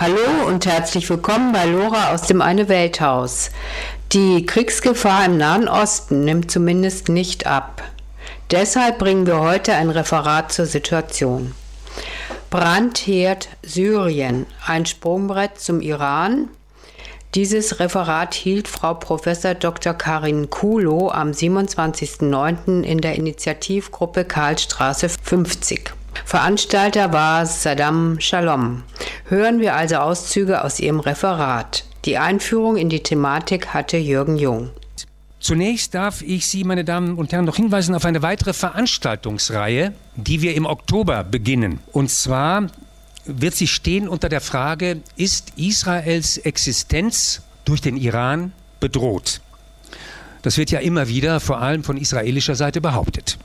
Hallo und herzlich willkommen bei Lora aus dem Eine Welthaus. Die Kriegsgefahr im Nahen Osten nimmt zumindest nicht ab. Deshalb bringen wir heute ein Referat zur Situation. Brandherd Syrien, ein Sprungbrett zum Iran. Dieses Referat hielt Frau Prof. Dr. Karin Kulo am 27.09. in der Initiativgruppe Karlstraße 50. Veranstalter war Saddam Shalom. Hören wir also Auszüge aus ihrem Referat. Die Einführung in die Thematik hatte Jürgen Jung. Zunächst darf ich Sie, meine Damen und Herren, noch hinweisen auf eine weitere Veranstaltungsreihe, die wir im Oktober beginnen. Und zwar wird sie stehen unter der Frage, ist Israels Existenz durch den Iran bedroht? Das wird ja immer wieder, vor allem von israelischer Seite, behauptet.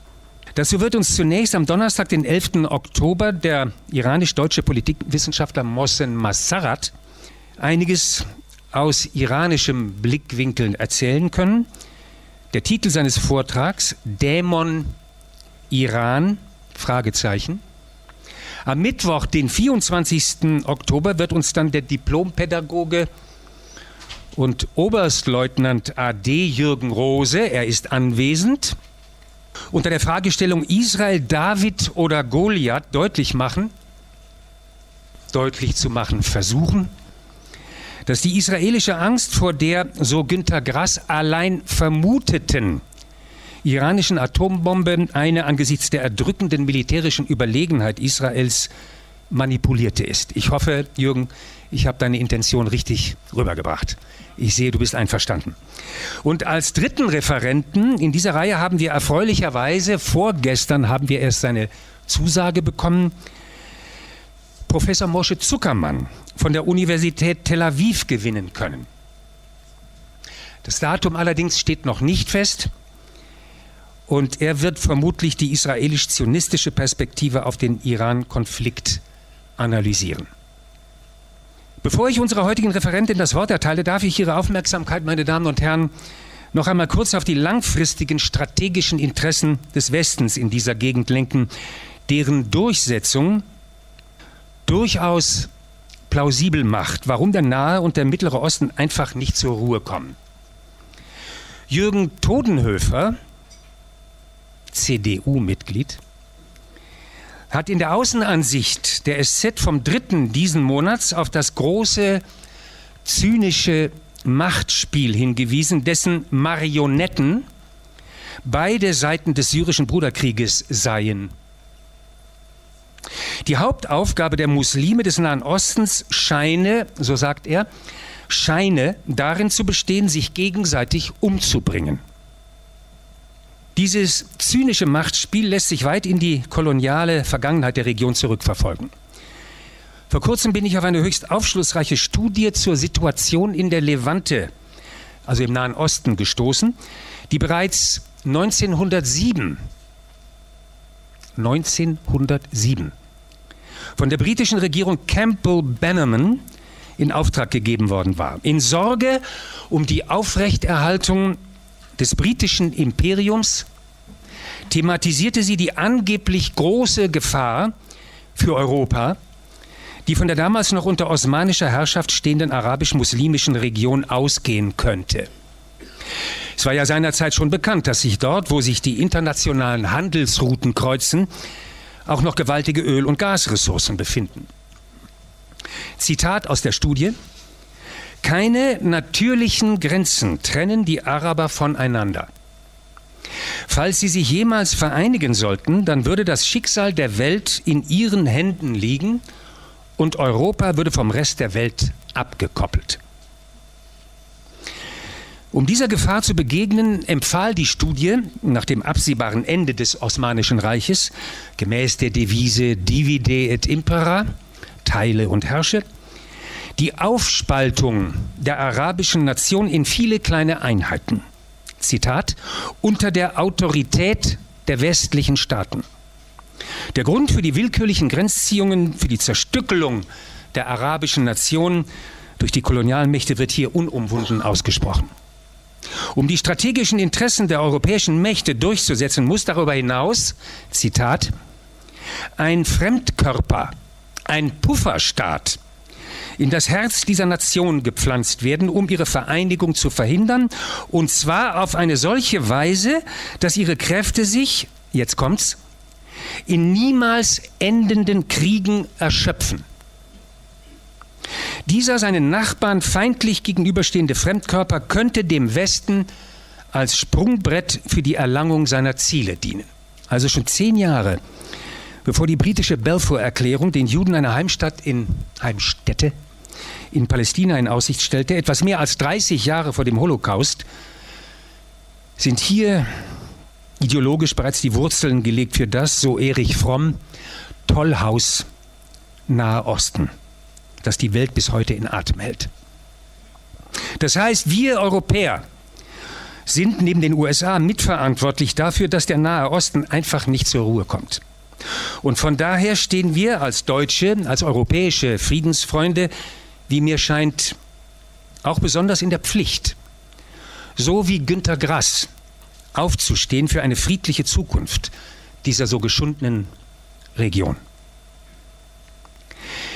Dazu wird uns zunächst am Donnerstag, den 11. Oktober, der iranisch-deutsche Politikwissenschaftler Mohsen Massarat einiges aus iranischem Blickwinkel erzählen können. Der Titel seines Vortrags Dämon Iran Fragezeichen. Am Mittwoch, den 24. Oktober, wird uns dann der Diplompädagoge und Oberstleutnant AD Jürgen Rose, er ist anwesend, unter der Fragestellung Israel, David oder Goliath deutlich machen, deutlich zu machen versuchen, dass die israelische Angst vor der, so Günter Grass, allein vermuteten iranischen Atombombe eine angesichts der erdrückenden militärischen Überlegenheit Israels manipulierte ist. Ich hoffe, Jürgen, ich habe deine Intention richtig rübergebracht. Ich sehe, du bist einverstanden. Und als dritten Referenten in dieser Reihe haben wir erfreulicherweise, vorgestern haben wir erst seine Zusage bekommen, Professor Moshe Zuckermann von der Universität Tel Aviv gewinnen können. Das Datum allerdings steht noch nicht fest und er wird vermutlich die israelisch-zionistische Perspektive auf den Iran-Konflikt analysieren. Bevor ich unserer heutigen Referentin das Wort erteile, darf ich Ihre Aufmerksamkeit, meine Damen und Herren, noch einmal kurz auf die langfristigen strategischen Interessen des Westens in dieser Gegend lenken, deren Durchsetzung durchaus plausibel macht, warum der Nahe und der Mittlere Osten einfach nicht zur Ruhe kommen. Jürgen Todenhöfer, CDU-Mitglied, hat in der Außenansicht der SZ vom 3. diesen Monats auf das große zynische Machtspiel hingewiesen, dessen Marionetten beide Seiten des syrischen Bruderkrieges seien. Die Hauptaufgabe der Muslime des Nahen Ostens scheine, so sagt er, scheine darin zu bestehen, sich gegenseitig umzubringen. Dieses zynische Machtspiel lässt sich weit in die koloniale Vergangenheit der Region zurückverfolgen. Vor kurzem bin ich auf eine höchst aufschlussreiche Studie zur Situation in der Levante, also im Nahen Osten, gestoßen, die bereits 1907, 1907 von der britischen Regierung Campbell Bannerman in Auftrag gegeben worden war. In Sorge um die Aufrechterhaltung des britischen Imperiums thematisierte sie die angeblich große Gefahr für Europa, die von der damals noch unter osmanischer Herrschaft stehenden arabisch-muslimischen Region ausgehen könnte. Es war ja seinerzeit schon bekannt, dass sich dort, wo sich die internationalen Handelsrouten kreuzen, auch noch gewaltige Öl- und Gasressourcen befinden. Zitat aus der Studie. Keine natürlichen Grenzen trennen die Araber voneinander. Falls sie sich jemals vereinigen sollten, dann würde das Schicksal der Welt in ihren Händen liegen und Europa würde vom Rest der Welt abgekoppelt. Um dieser Gefahr zu begegnen, empfahl die Studie nach dem absehbaren Ende des Osmanischen Reiches gemäß der Devise Divide et Impera, teile und herrsche, die Aufspaltung der arabischen Nation in viele kleine Einheiten. Zitat, unter der Autorität der westlichen Staaten. Der Grund für die willkürlichen Grenzziehungen, für die Zerstückelung der arabischen Nation durch die Kolonialmächte wird hier unumwunden ausgesprochen. Um die strategischen Interessen der europäischen Mächte durchzusetzen, muss darüber hinaus, Zitat, ein Fremdkörper, ein Pufferstaat in das Herz dieser Nation gepflanzt werden, um ihre Vereinigung zu verhindern, und zwar auf eine solche Weise, dass ihre Kräfte sich, jetzt kommt's, in niemals endenden Kriegen erschöpfen. Dieser seinen Nachbarn feindlich gegenüberstehende Fremdkörper könnte dem Westen als Sprungbrett für die Erlangung seiner Ziele dienen. Also schon zehn Jahre bevor die britische Balfour-Erklärung den Juden eine Heimstatt in Heimstätte in Palästina in Aussicht stellte, etwas mehr als 30 Jahre vor dem Holocaust, sind hier ideologisch bereits die Wurzeln gelegt für das, so Erich Fromm, Tollhaus Nahe Osten, das die Welt bis heute in Atem hält. Das heißt, wir Europäer sind neben den USA mitverantwortlich dafür, dass der Nahe Osten einfach nicht zur Ruhe kommt. Und von daher stehen wir als Deutsche, als europäische Friedensfreunde, wie mir scheint, auch besonders in der Pflicht, so wie Günter Grass, aufzustehen für eine friedliche Zukunft dieser so geschundenen Region.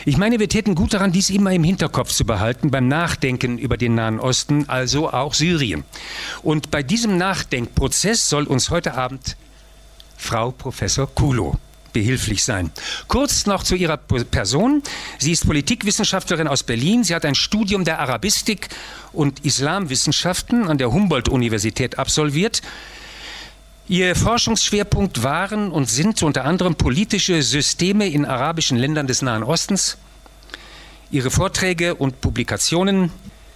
Ich meine, wir täten gut daran, dies immer im Hinterkopf zu behalten beim Nachdenken über den Nahen Osten, also auch Syrien. Und bei diesem Nachdenkprozess soll uns heute Abend Frau Professor Kulo behilflich sein. Kurz noch zu ihrer Person. Sie ist Politikwissenschaftlerin aus Berlin. Sie hat ein Studium der Arabistik und Islamwissenschaften an der Humboldt-Universität absolviert. Ihr Forschungsschwerpunkt waren und sind unter anderem politische Systeme in arabischen Ländern des Nahen Ostens. Ihre Vorträge und Publikationen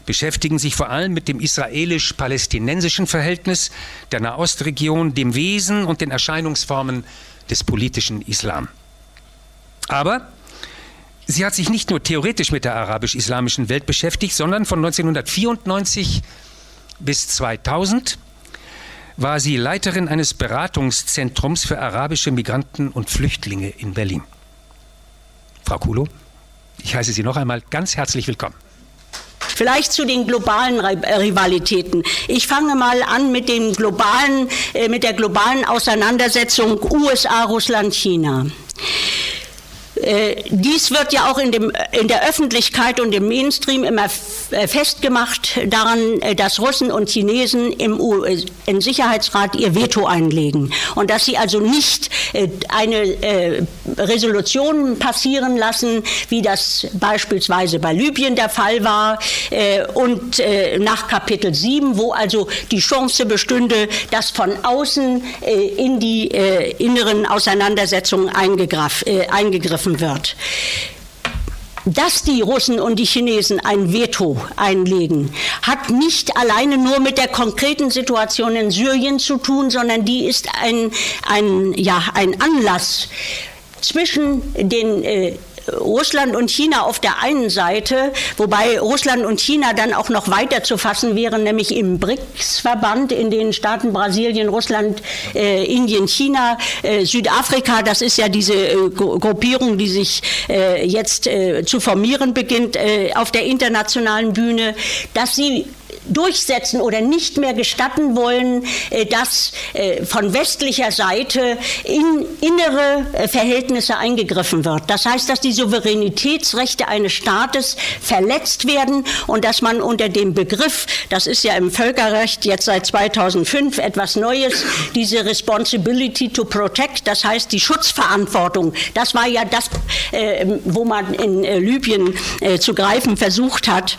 beschäftigen sich vor allem mit dem israelisch-palästinensischen Verhältnis der Nahostregion, dem Wesen und den Erscheinungsformen des politischen Islam. Aber sie hat sich nicht nur theoretisch mit der arabisch-islamischen Welt beschäftigt, sondern von 1994 bis 2000 war sie Leiterin eines Beratungszentrums für arabische Migranten und Flüchtlinge in Berlin. Frau Kulo, ich heiße Sie noch einmal ganz herzlich willkommen. Vielleicht zu den globalen äh, Rivalitäten. Ich fange mal an mit dem globalen, äh, mit der globalen Auseinandersetzung USA, Russland, China. Äh, dies wird ja auch in, dem, in der Öffentlichkeit und im Mainstream immer festgemacht daran, äh, dass Russen und Chinesen im UN-Sicherheitsrat ihr Veto einlegen und dass sie also nicht eine Resolution passieren lassen, wie das beispielsweise bei Libyen der Fall war und nach Kapitel 7, wo also die Chance bestünde, dass von außen in die inneren Auseinandersetzungen eingegriffen wird. Dass die Russen und die Chinesen ein Veto einlegen, hat nicht alleine nur mit der konkreten Situation in Syrien zu tun, sondern die ist ein, ein, ja, ein Anlass zwischen den äh, Russland und China auf der einen Seite, wobei Russland und China dann auch noch weiter zu fassen wären, nämlich im BRICS-Verband in den Staaten Brasilien, Russland, äh, Indien, China, äh, Südafrika. Das ist ja diese äh, Gruppierung, die sich äh, jetzt äh, zu formieren beginnt äh, auf der internationalen Bühne, dass sie durchsetzen oder nicht mehr gestatten wollen, äh, dass äh, von westlicher Seite in innere äh, Verhältnisse eingegriffen wird. Das heißt, dass die Souveränitätsrechte eines Staates verletzt werden und dass man unter dem Begriff, das ist ja im Völkerrecht jetzt seit 2005 etwas Neues, diese Responsibility to Protect, das heißt die Schutzverantwortung, das war ja das, wo man in Libyen zu greifen versucht hat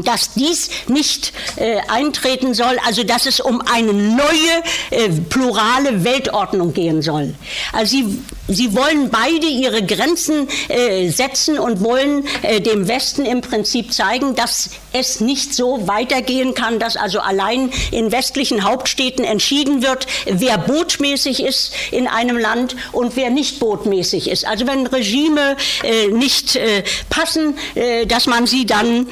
dass dies nicht äh, eintreten soll, also dass es um eine neue äh, plurale Weltordnung gehen soll. Also sie, sie wollen beide ihre Grenzen äh, setzen und wollen äh, dem Westen im Prinzip zeigen, dass es nicht so weitergehen kann, dass also allein in westlichen Hauptstädten entschieden wird, wer botmäßig ist in einem Land und wer nicht botmäßig ist. Also wenn Regime äh, nicht äh, passen, dass man sie dann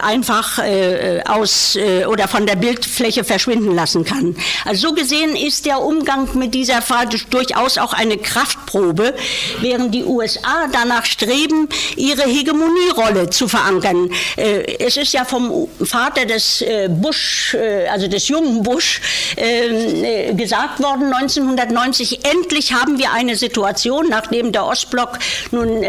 einfach äh, aus äh, oder von der Bildfläche verschwinden lassen kann. Also so gesehen ist der Umgang mit dieser Frage durchaus auch eine Kraft Kraftprobe, während die USA danach streben, ihre Hegemonierolle zu verankern. Äh, es ist ja vom Vater des äh, Bush, äh, also des jungen Bush, ähm, gesagt worden 1990, endlich haben wir eine Situation, nachdem der Ostblock nun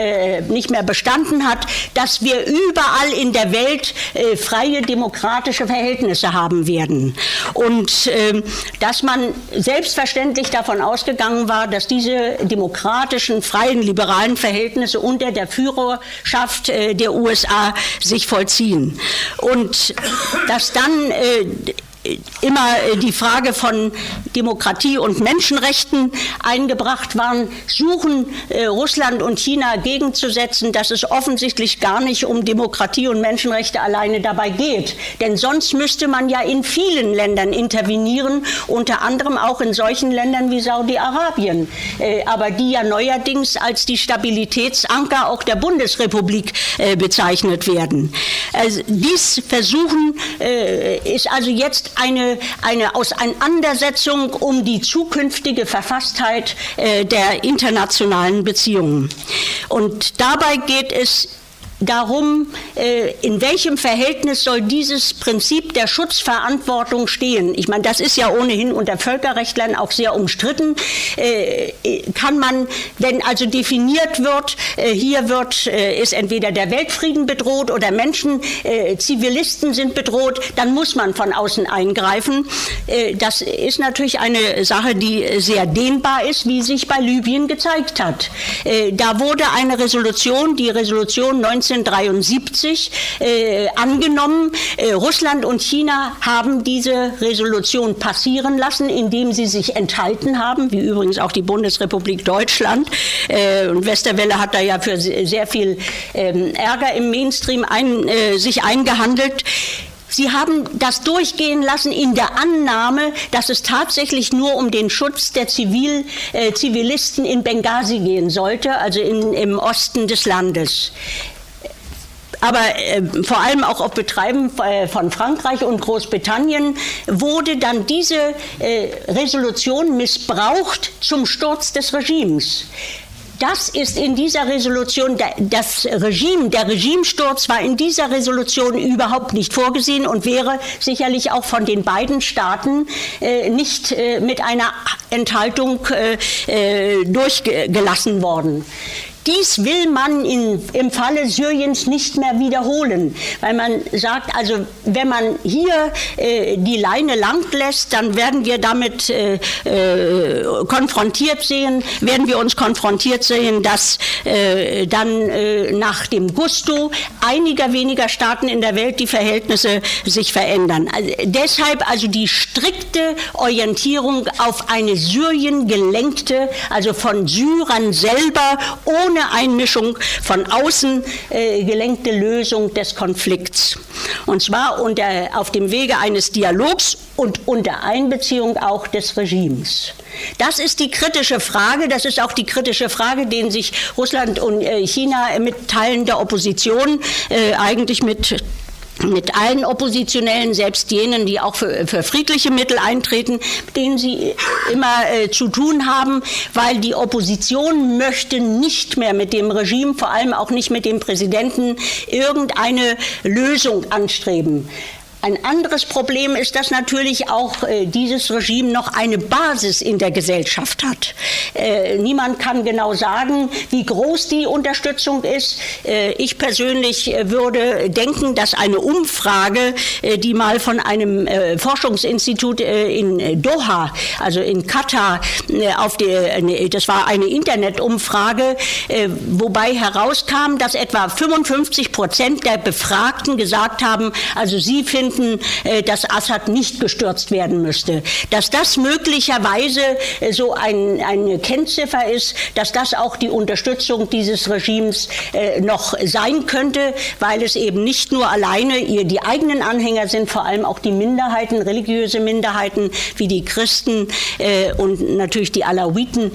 nicht mehr bestanden hat, dass wir überall in der Welt freie demokratische Verhältnisse haben werden. Und ähm, dass man selbstverständlich davon ausgegangen war, dass diese demokratischen, freien, liberalen Verhältnisse unter der Führerschaft der USA sich vollziehen. Und dass dann äh, immer äh, die Frage von Demokratie und Menschenrechten eingebracht waren, suchen äh, Russland und China gegenzusetzen, dass es offensichtlich gar nicht um Demokratie und Menschenrechte alleine dabei geht. Denn sonst müsste man ja in vielen Ländern intervenieren, unter anderem auch in solchen Ländern wie Saudi-Arabien, äh, aber die ja neuerdings als die Stabilitätsanker auch der Bundesrepublik bezeichnet werden. Also dies Versuchen ist also jetzt eine, eine Auseinandersetzung um die zukünftige Verfasstheit äh, der internationalen Beziehungen. Und dabei geht es darum, äh, in welchem Verhältnis soll dieses Prinzip der Schutzverantwortung stehen. Ich meine, das ist ja ohnehin unter Völkerrechtlern auch sehr umstritten. Äh, kann man, wenn also definiert wird, äh, hier wird, ist entweder der Weltfrieden bedroht oder Menschen, Zivilisten sind bedroht, dann muss man von außen eingreifen. Das ist natürlich eine Sache, die sehr dehnbar ist, wie sich bei Libyen gezeigt hat. Da wurde eine Resolution, die Resolution 19 1973 äh, angenommen. Äh, Russland und China haben diese Resolution passieren lassen, indem sie sich enthalten haben, wie übrigens auch die Bundesrepublik Deutschland. Äh, und Westerwelle hat da ja für sehr viel ähm, Ärger im Mainstream ein, äh, sich eingehandelt. Sie haben das durchgehen lassen in der Annahme, dass es tatsächlich nur um den Schutz der Zivil, äh, Zivilisten in Benghazi gehen sollte, also in, im Osten des Landes aber äh, vor allem auch auf Betreiben äh, von Frankreich und Großbritannien wurde dann diese äh, Resolution missbraucht zum Sturz des Regimes. Das ist in dieser Resolution, das Regime, der Regimesturz war in dieser Resolution überhaupt nicht vorgesehen und wäre sicherlich auch von den beiden Staaten äh, nicht äh, mit einer Enthaltung durchgelassen worden. Dies will man in, im Falle Syriens nicht mehr wiederholen, weil man sagt, also wenn man hier äh, die Leine lang lässt, dann werden wir damit äh, äh, konfrontiert sehen, werden wir uns konfrontiert sehen, dass äh, dann äh, nach dem Gusto einiger weniger Staaten in der Welt die Verhältnisse sich verändern. Also deshalb also die strikte Orientierung auf eine Syrien gelenkte, also von Syrern selber ohne ohne Einmischung von außen äh, gelenkte Lösung des Konflikts. Und zwar unter, auf dem Wege eines Dialogs und unter Einbeziehung auch des Regimes. Das ist die kritische Frage, das ist auch die kritische Frage, den sich Russland und äh, China mit Teilen der Opposition äh, eigentlich mit mit allen Oppositionellen, selbst jenen, die auch für, für friedliche Mittel eintreten, mit denen sie immer äh, zu tun haben, weil die Opposition möchte nicht mehr mit dem Regime, vor allem auch nicht mit dem Präsidenten, irgendeine Lösung anstreben. Ein anderes Problem ist, dass natürlich auch äh, dieses Regime noch eine Basis in der Gesellschaft hat. Äh, niemand kann genau sagen, wie groß die Unterstützung ist. Äh, ich persönlich äh, würde denken, dass eine Umfrage, äh, die mal von einem äh, Forschungsinstitut in Doha, also in Katar, auf die, das war eine Internetumfrage, wobei herauskam, dass etwa 55 Prozent der Befragten gesagt haben, also sie finden finden, äh, dass Assad nicht gestürzt werden müsste. Dass das möglicherweise äh, so ein, eine Kennziffer ist, dass das auch die Unterstützung dieses Regimes äh, noch sein könnte, weil es eben nicht nur alleine ihr die eigenen Anhänger sind, vor allem auch die Minderheiten, religiöse Minderheiten wie die Christen und natürlich die Alawiten.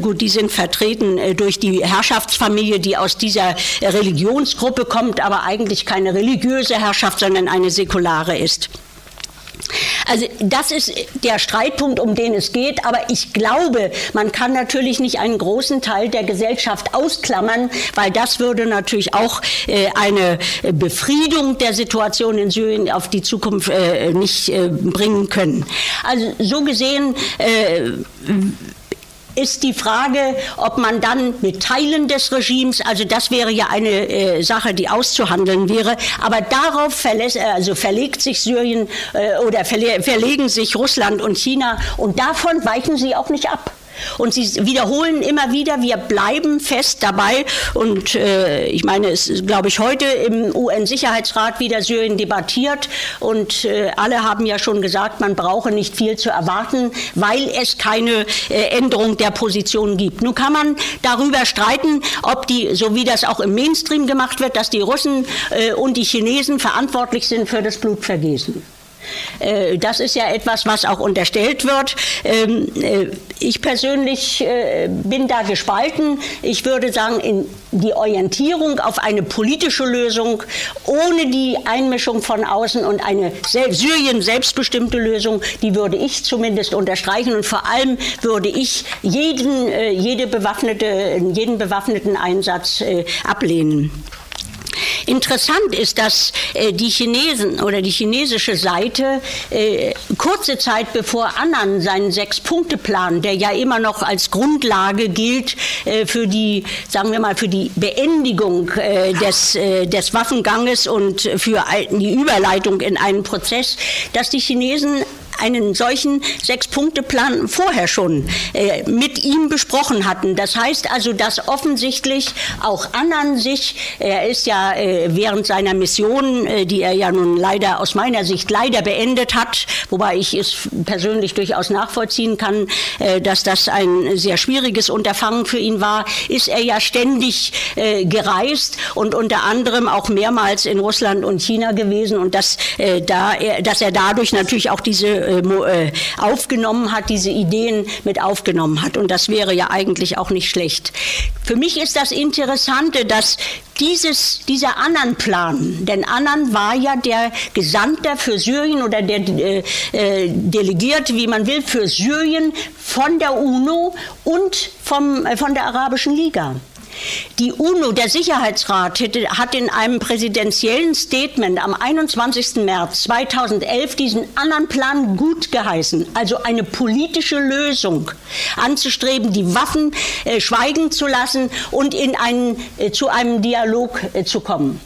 gut, die sind vertreten durch die Herrschaftsfamilie, die aus dieser Religionsgruppe kommt, aber eigentlich keine religiöse Herrschaft, sondern eine säkulare Polare ist. Also das ist der Streitpunkt, um den es geht. Aber ich glaube, man kann natürlich nicht einen großen Teil der Gesellschaft ausklammern, weil das würde natürlich auch äh, eine Befriedung der Situation in Syrien auf die Zukunft äh, nicht äh, bringen können. Also so gesehen ist die Frage, ob man dann mit Teilen des Regimes, also das wäre ja eine äh, Sache, die auszuhandeln wäre, aber darauf verlässt, also verlegt sich Syrien äh, oder verle verlegen sich Russland und China und davon weichen sie auch nicht ab. Und sie wiederholen immer wieder, wir bleiben fest dabei. Und äh, ich meine, es ist, glaube ich, heute im UN-Sicherheitsrat wieder Syrien debattiert. Und äh, alle haben ja schon gesagt, man brauche nicht viel zu erwarten, weil es keine äh, Änderung der Position gibt. Nun kann man darüber streiten, ob die, so wie das auch im Mainstream gemacht wird, dass die Russen äh, und die Chinesen verantwortlich sind für das Blutvergießen. Äh, das ist ja etwas, was auch unterstellt wird. Ähm, äh, ich persönlich äh, bin da gespalten. Ich würde sagen, die Orientierung auf eine politische Lösung ohne die Einmischung von außen und eine Syrien selbstbestimmte Lösung, die würde ich zumindest unterstreichen. Und vor allem würde ich jeden, jede bewaffnete, jeden bewaffneten Einsatz ablehnen. Interessant ist, dass äh, die Chinesen oder die chinesische Seite äh, kurze Zeit bevor Annan seinen Sechs-Punkte-Plan, der ja immer noch als Grundlage gilt äh, für die, sagen wir mal, für die Beendigung äh, des, äh, des Waffenganges und für die Überleitung in einen Prozess, dass die Chinesen einen solchen Sechs-Punkte-Plan vorher schon äh, mit ihm besprochen hatten. Das heißt also, dass offensichtlich auch Annan sich, er ist ja äh, während seiner Mission, äh, die er ja nun leider aus meiner Sicht leider beendet hat, wobei ich es persönlich durchaus nachvollziehen kann, äh, dass das ein sehr schwieriges Unterfangen für ihn war, ist er ja ständig äh, gereist und unter anderem auch mehrmals in Russland und China gewesen und dass, äh, da er, dass er dadurch natürlich auch diese äh, äh, aufgenommen hat, diese Ideen mit aufgenommen hat. Und das wäre ja eigentlich auch nicht schlecht. Für mich ist das Interessante, dass dieses, dieser Annan-Plan, denn Annan war ja der Gesandte für Syrien oder der äh, äh, Delegierte, wie man will, für Syrien von der UNO und vom, äh, von der Arabischen Liga. Die UNO, der Sicherheitsrat, hat in einem präsidentiellen Statement am 21. März 2011 diesen anderen Plan gut geheißen, also eine politische Lösung anzustreben, die Waffen äh, schweigen zu lassen und in einen, äh, zu einem Dialog äh, zu kommen.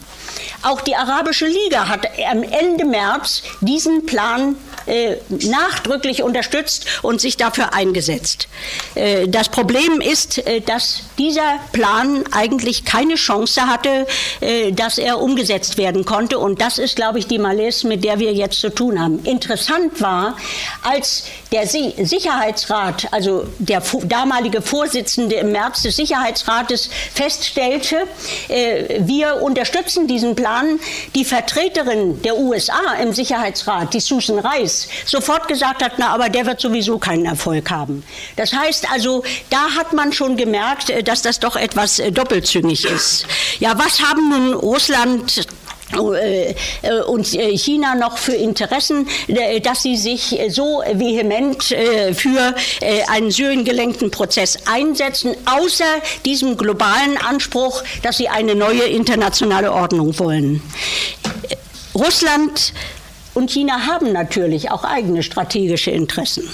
Auch die Arabische Liga hat am Ende März diesen Plan äh, nachdrücklich unterstützt und sich dafür eingesetzt. Äh, das Problem ist, äh, dass dieser Plan eigentlich keine Chance hatte, dass er umgesetzt werden konnte. Und das ist, glaube ich, die Malaise, mit der wir jetzt zu tun haben. Interessant war, als der Sicherheitsrat, also der damalige Vorsitzende im März des Sicherheitsrates feststellte, äh, wir unterstützen diesen Plan, die Vertreterin der USA im Sicherheitsrat, die Susan Rice, sofort gesagt hat, na, aber der wird sowieso keinen Erfolg haben. Das heißt also, da hat man schon gemerkt, äh, dass das doch etwas äh, doppelzüngig ist. Ja, was haben nun Russland und China noch für Interessen, dass sie sich so vehement für einen Syrien gelenkten Prozess einsetzen, außer diesem globalen Anspruch, dass sie eine neue internationale Ordnung wollen. Russland und China haben natürlich auch eigene strategische Interessen.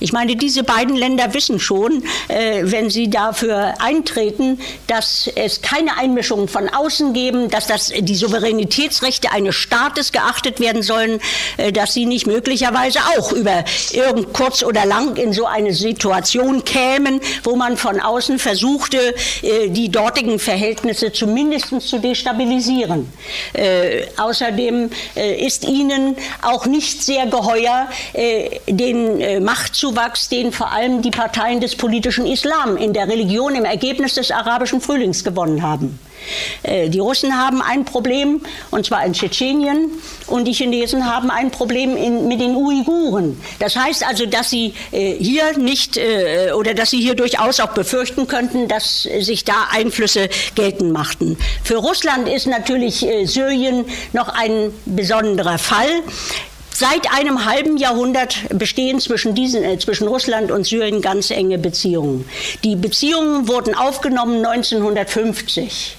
Ich meine, diese beiden Länder wissen schon, äh, wenn sie dafür eintreten, dass es keine Einmischung von außen geben, dass das, die Souveränitätsrechte eines Staates geachtet werden sollen, äh, dass sie nicht möglicherweise auch über irgend kurz oder lang in so eine Situation kämen, wo man von außen versuchte, äh, die dortigen Verhältnisse zumindest zu destabilisieren. Äh, außerdem äh, ist ihnen auch nicht sehr geheuer, äh, den Macht Machtzuwachs, den vor allem die Parteien des politischen Islam in der Religion im Ergebnis des arabischen Frühlings gewonnen haben. Äh, die Russen haben ein Problem, und zwar in Tschetschenien, und die Chinesen haben ein Problem in, mit den Uiguren. Das heißt also, dass sie äh, hier nicht äh, oder dass sie hier durchaus auch befürchten könnten, dass sich da Einflüsse geltend machten. Für Russland ist natürlich Syrien noch ein besonderer Fall. Seit einem halben Jahrhundert bestehen zwischen, diesen, äh, zwischen Russland und Syrien ganz enge Beziehungen. Die Beziehungen wurden aufgenommen 1950.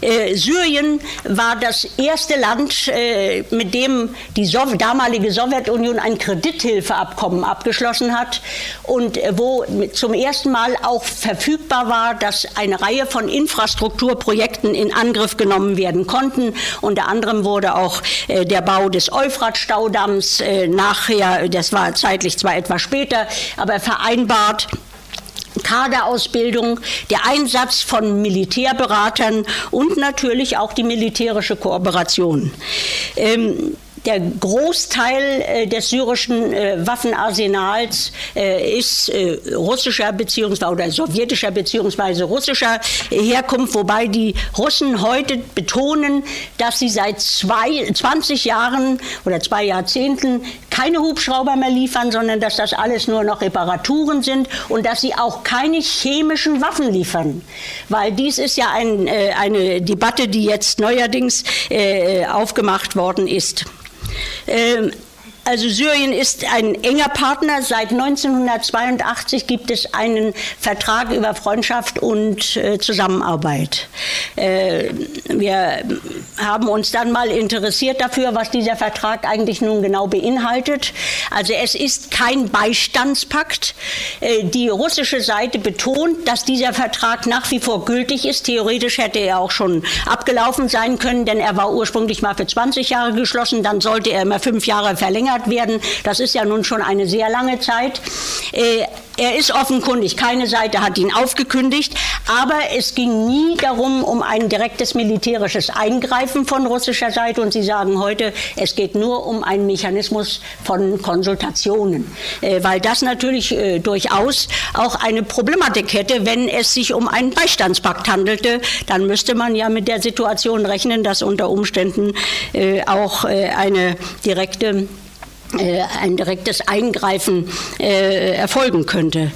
Äh, Syrien war das erste Land, äh, mit dem die damalige Sowjetunion ein Kredithilfeabkommen abgeschlossen hat und äh, wo zum ersten Mal auch verfügbar war, dass eine Reihe von Infrastrukturprojekten in Angriff genommen werden konnten. Unter anderem wurde auch der Bau des Euphrat-Staudamms nachher, das war zeitlich zwar etwas später, aber vereinbart. Kaderausbildung, der Einsatz von Militärberatern und natürlich auch die militärische Kooperation. Ähm, der Großteil äh, des syrischen äh, Waffenarsenals äh, ist äh, russischer beziehungsweise oder sowjetischer beziehungsweise russischer Herkunft, wobei die Russen heute betonen, dass sie seit zwei, 20 Jahren oder zwei Jahrzehnten keine Hubschrauber mehr liefern, sondern dass das alles nur noch Reparaturen sind und dass sie auch keine chemischen Waffen liefern. Weil dies ist ja ein, äh, eine Debatte, die jetzt neuerdings äh, aufgemacht worden ist. Ähm, also Syrien ist ein enger Partner. Seit 1982 gibt es einen Vertrag über Freundschaft und äh, Zusammenarbeit. Äh, wir haben uns dann mal interessiert dafür, was dieser Vertrag eigentlich nun genau beinhaltet. Also es ist kein Beistandspakt. Äh, die russische Seite betont, dass dieser Vertrag nach wie vor gültig ist. Theoretisch hätte er auch schon abgelaufen sein können, denn er war ursprünglich mal für 20 Jahre geschlossen. Dann sollte er immer fünf Jahre verlängert verlängert werden. Das ist ja nun schon eine sehr lange Zeit. Äh, er ist offenkundig, keine Seite hat ihn aufgekündigt, aber es ging nie darum, um ein direktes militärisches Eingreifen von russischer Seite. Und Sie sagen heute, es geht nur um einen Mechanismus von Konsultationen, äh, weil das natürlich äh, durchaus auch eine Problematik hätte, wenn es sich um einen Beistandspakt handelte. Dann müsste man ja mit der Situation rechnen, dass unter Umständen auch eine direkte ein direktes Eingreifen äh, erfolgen könnte.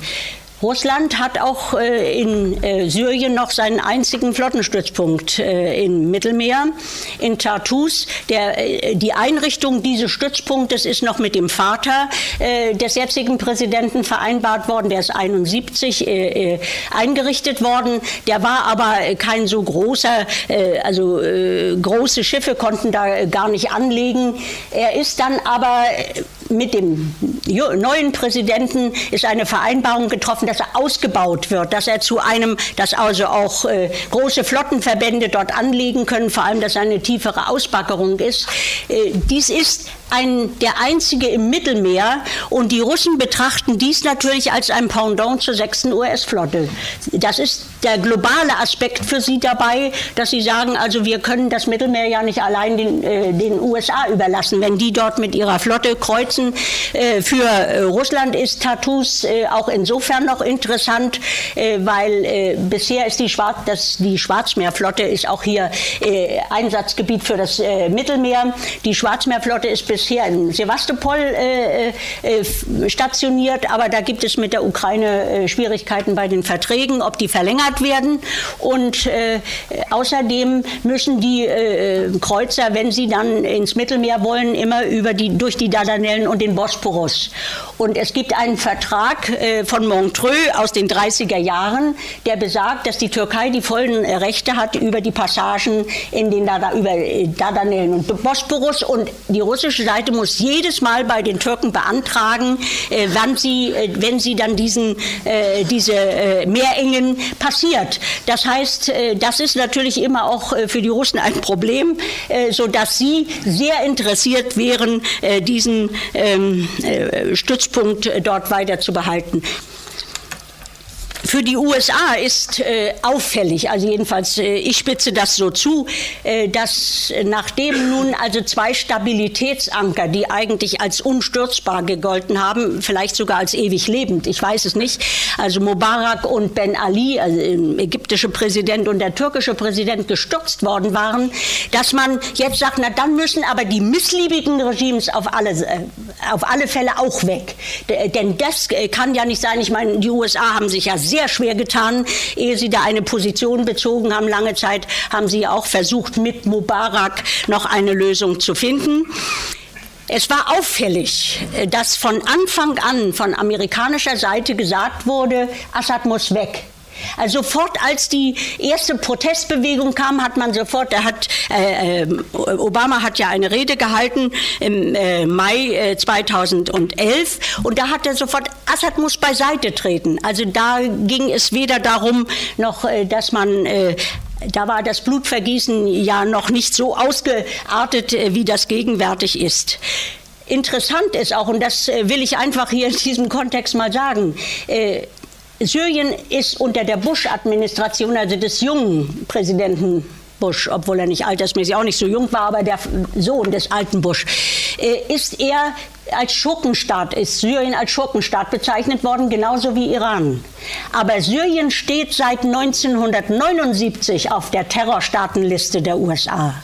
Russland hat auch äh, in äh, Syrien noch seinen einzigen Flottenstützpunkt äh, im Mittelmeer, in Tartus. Der, äh, die Einrichtung dieses Stützpunktes ist noch mit dem Vater äh, des jetzigen Präsidenten vereinbart worden. Der ist 71 äh, eingerichtet worden. Der war aber kein so großer, also große Schiffe konnten da gar nicht anlegen. Er ist dann aber mit dem neuen Präsidenten ist eine Vereinbarung getroffen, dass er ausgebaut wird, dass er zu einem, dass also auch äh, große Flottenverbände dort anlegen können, vor allem, dass eine tiefere Ausbackerung ist. Äh, dies ist ein, der einzige im Mittelmeer und die Russen betrachten dies natürlich als ein Pendant zur sechsten US-Flotte. Das ist der globale Aspekt für sie dabei, dass sie sagen, also wir können das Mittelmeer ja nicht allein den, äh, den USA überlassen. Wenn die dort mit ihrer Flotte kreuzen, äh, für äh, Russland ist Tattoos äh, auch insofern noch interessant, äh, weil äh, bisher ist die, Schwarz, das, die Schwarzmeerflotte ist auch hier Einsatzgebiet für das Mittelmeer. Die Schwarzmeerflotte ist bisher in Sevastopol stationiert, aber da gibt es mit der Ukraine Schwierigkeiten bei den Verträgen, ob die verlängert verlängert werden. Und äh, außerdem müssen die äh, Kreuzer, wenn sie dann ins Mittelmeer wollen, immer über die, durch die Dardanellen und den Bosporus. Und es gibt einen Vertrag äh, von Montreux aus den 30er Jahren, der besagt, dass die Türkei die vollen Rechte hat über die Passagen in den Dada, über äh, Dardanellen und Bosporus. Und die russische Seite muss jedes Mal bei den Türken beantragen, äh, wann sie, äh, wenn sie dann diesen, diese Meerengen passieren passiert. Das heißt, äh, das ist natürlich immer auch äh, für die Russen ein Problem, äh, sodass sie sehr interessiert wären, diesen ähm, Stützpunkt dort weiter zu behalten. Für die USA ist äh, auffällig, also jedenfalls äh, ich spitze das so zu, äh, dass nachdem nun also zwei Stabilitätsanker, die eigentlich als unstürzbar gegolten haben, vielleicht sogar als ewig lebend, ich weiß es nicht, also Mubarak und Ben Ali, also der ägyptische Präsident und der türkische Präsident gestürzt worden waren, dass man jetzt sagt, na dann müssen aber die missliebigen Regimes auf alle, äh, auf alle Fälle auch weg. D denn das äh, kann ja nicht sein, ich meine, die USA haben sich ja sehr sehr schwer getan, ehe sie da eine Position bezogen haben. Lange Zeit haben sie auch versucht, mit Mubarak noch eine Lösung zu finden. Es war auffällig, dass von Anfang an von amerikanischer Seite gesagt wurde, Assad muss weg. Also sofort, als die erste Protestbewegung kam, hat man sofort, er hat, äh, äh Obama hat ja eine Rede gehalten im äh, Mai äh, 2011 und da hat er sofort, Assad muss beiseite treten. Also da ging es weder darum, noch, äh, dass man äh, da war das Blutvergießen ja noch nicht so ausgeartet, wie das gegenwärtig ist. Interessant ist auch, und das will ich einfach hier in diesem Kontext mal sagen, Syrien ist unter der Bush-Administration, also des jungen Präsidenten Bush, obwohl er nicht altersmäßig auch nicht so jung war, aber der Sohn des alten Bush, äh, ist er als Schurkenstaat, ist Syrien als Schurkenstaat bezeichnet worden, genauso wie Iran. Aber Syrien steht seit 1979 auf der Terrorstaatenliste der USA.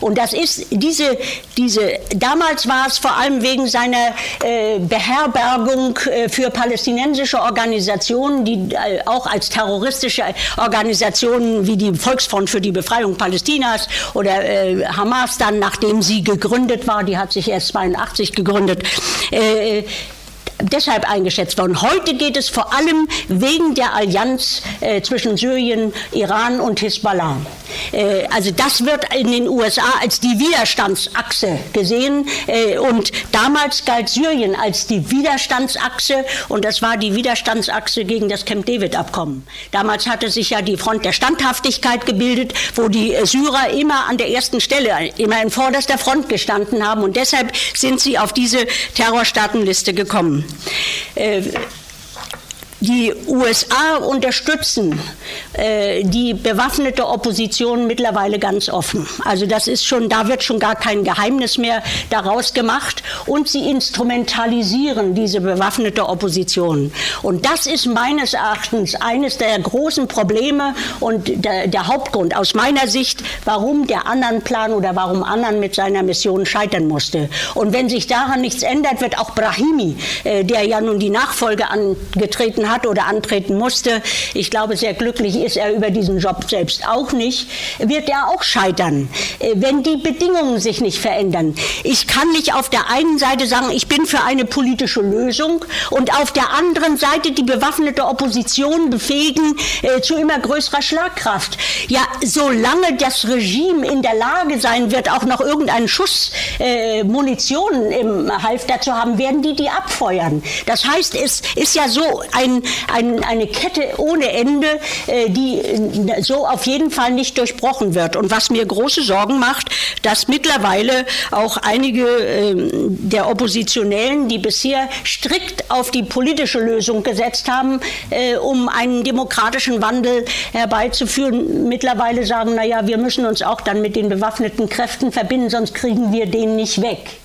Und das ist diese, diese, damals war es vor allem wegen seiner äh, Beherbergung äh, für palästinensische Organisationen, die äh, auch als terroristische Organisationen wie die Volksfront für die Befreiung Palästinas oder äh, Hamas dann, nachdem sie gegründet war, die hat sich erst 82 gegründet, äh, deshalb eingeschätzt worden. Heute geht es vor allem wegen der Allianz äh, zwischen Syrien, Iran und Hisbollah. Äh, also das wird in den USA als die Widerstandsachse gesehen äh, und damals galt Syrien als die Widerstandsachse und das war die Widerstandsachse gegen das Camp David Abkommen. Damals hatte sich ja die Front der Standhaftigkeit gebildet, wo die Syrer immer an der ersten Stelle, immer in vorderster Front gestanden haben und deshalb sind sie auf diese Terrorstaatenliste gekommen. Uh, die USA unterstützen äh, die bewaffnete Opposition mittlerweile ganz offen. Also das ist schon, da wird schon gar kein Geheimnis mehr daraus gemacht und sie instrumentalisieren diese bewaffnete Opposition. Und das ist meines Erachtens eines der großen Probleme und der, der Hauptgrund aus meiner Sicht, warum der anderen Plan oder warum anderen mit seiner Mission scheitern musste. Und wenn sich daran nichts ändert, wird auch Brahimi, äh, der ja nun die Nachfolge angetreten hat oder antreten musste, ich glaube, sehr glücklich ist er über diesen Job selbst auch nicht, wird er auch scheitern, äh, wenn die Bedingungen sich nicht verändern. Ich kann nicht auf der einen Seite sagen, ich bin für eine politische Lösung und auf der anderen Seite die bewaffnete Opposition befähigen äh, zu immer größerer Schlagkraft. Ja, solange das Regime in der Lage sein wird, auch noch irgendeinen Schuss äh, Munition im Halfter zu haben, werden die die abfeuern. Das heißt, es ist ja so ein, ein, eine Kette ohne Ende, äh, die äh, so auf jeden Fall nicht durchbrochen wird. Und was mir große Sorgen macht, dass mittlerweile auch einige äh, der Oppositionellen, die bisher strikt auf die politische Lösung gesetzt haben, äh, um einen demokratischen Wandel herbeizuführen, mittlerweile sagen, naja, wir müssen uns auch dann mit den bewaffneten Kräften verbinden, sonst kriegen wir den nicht weg.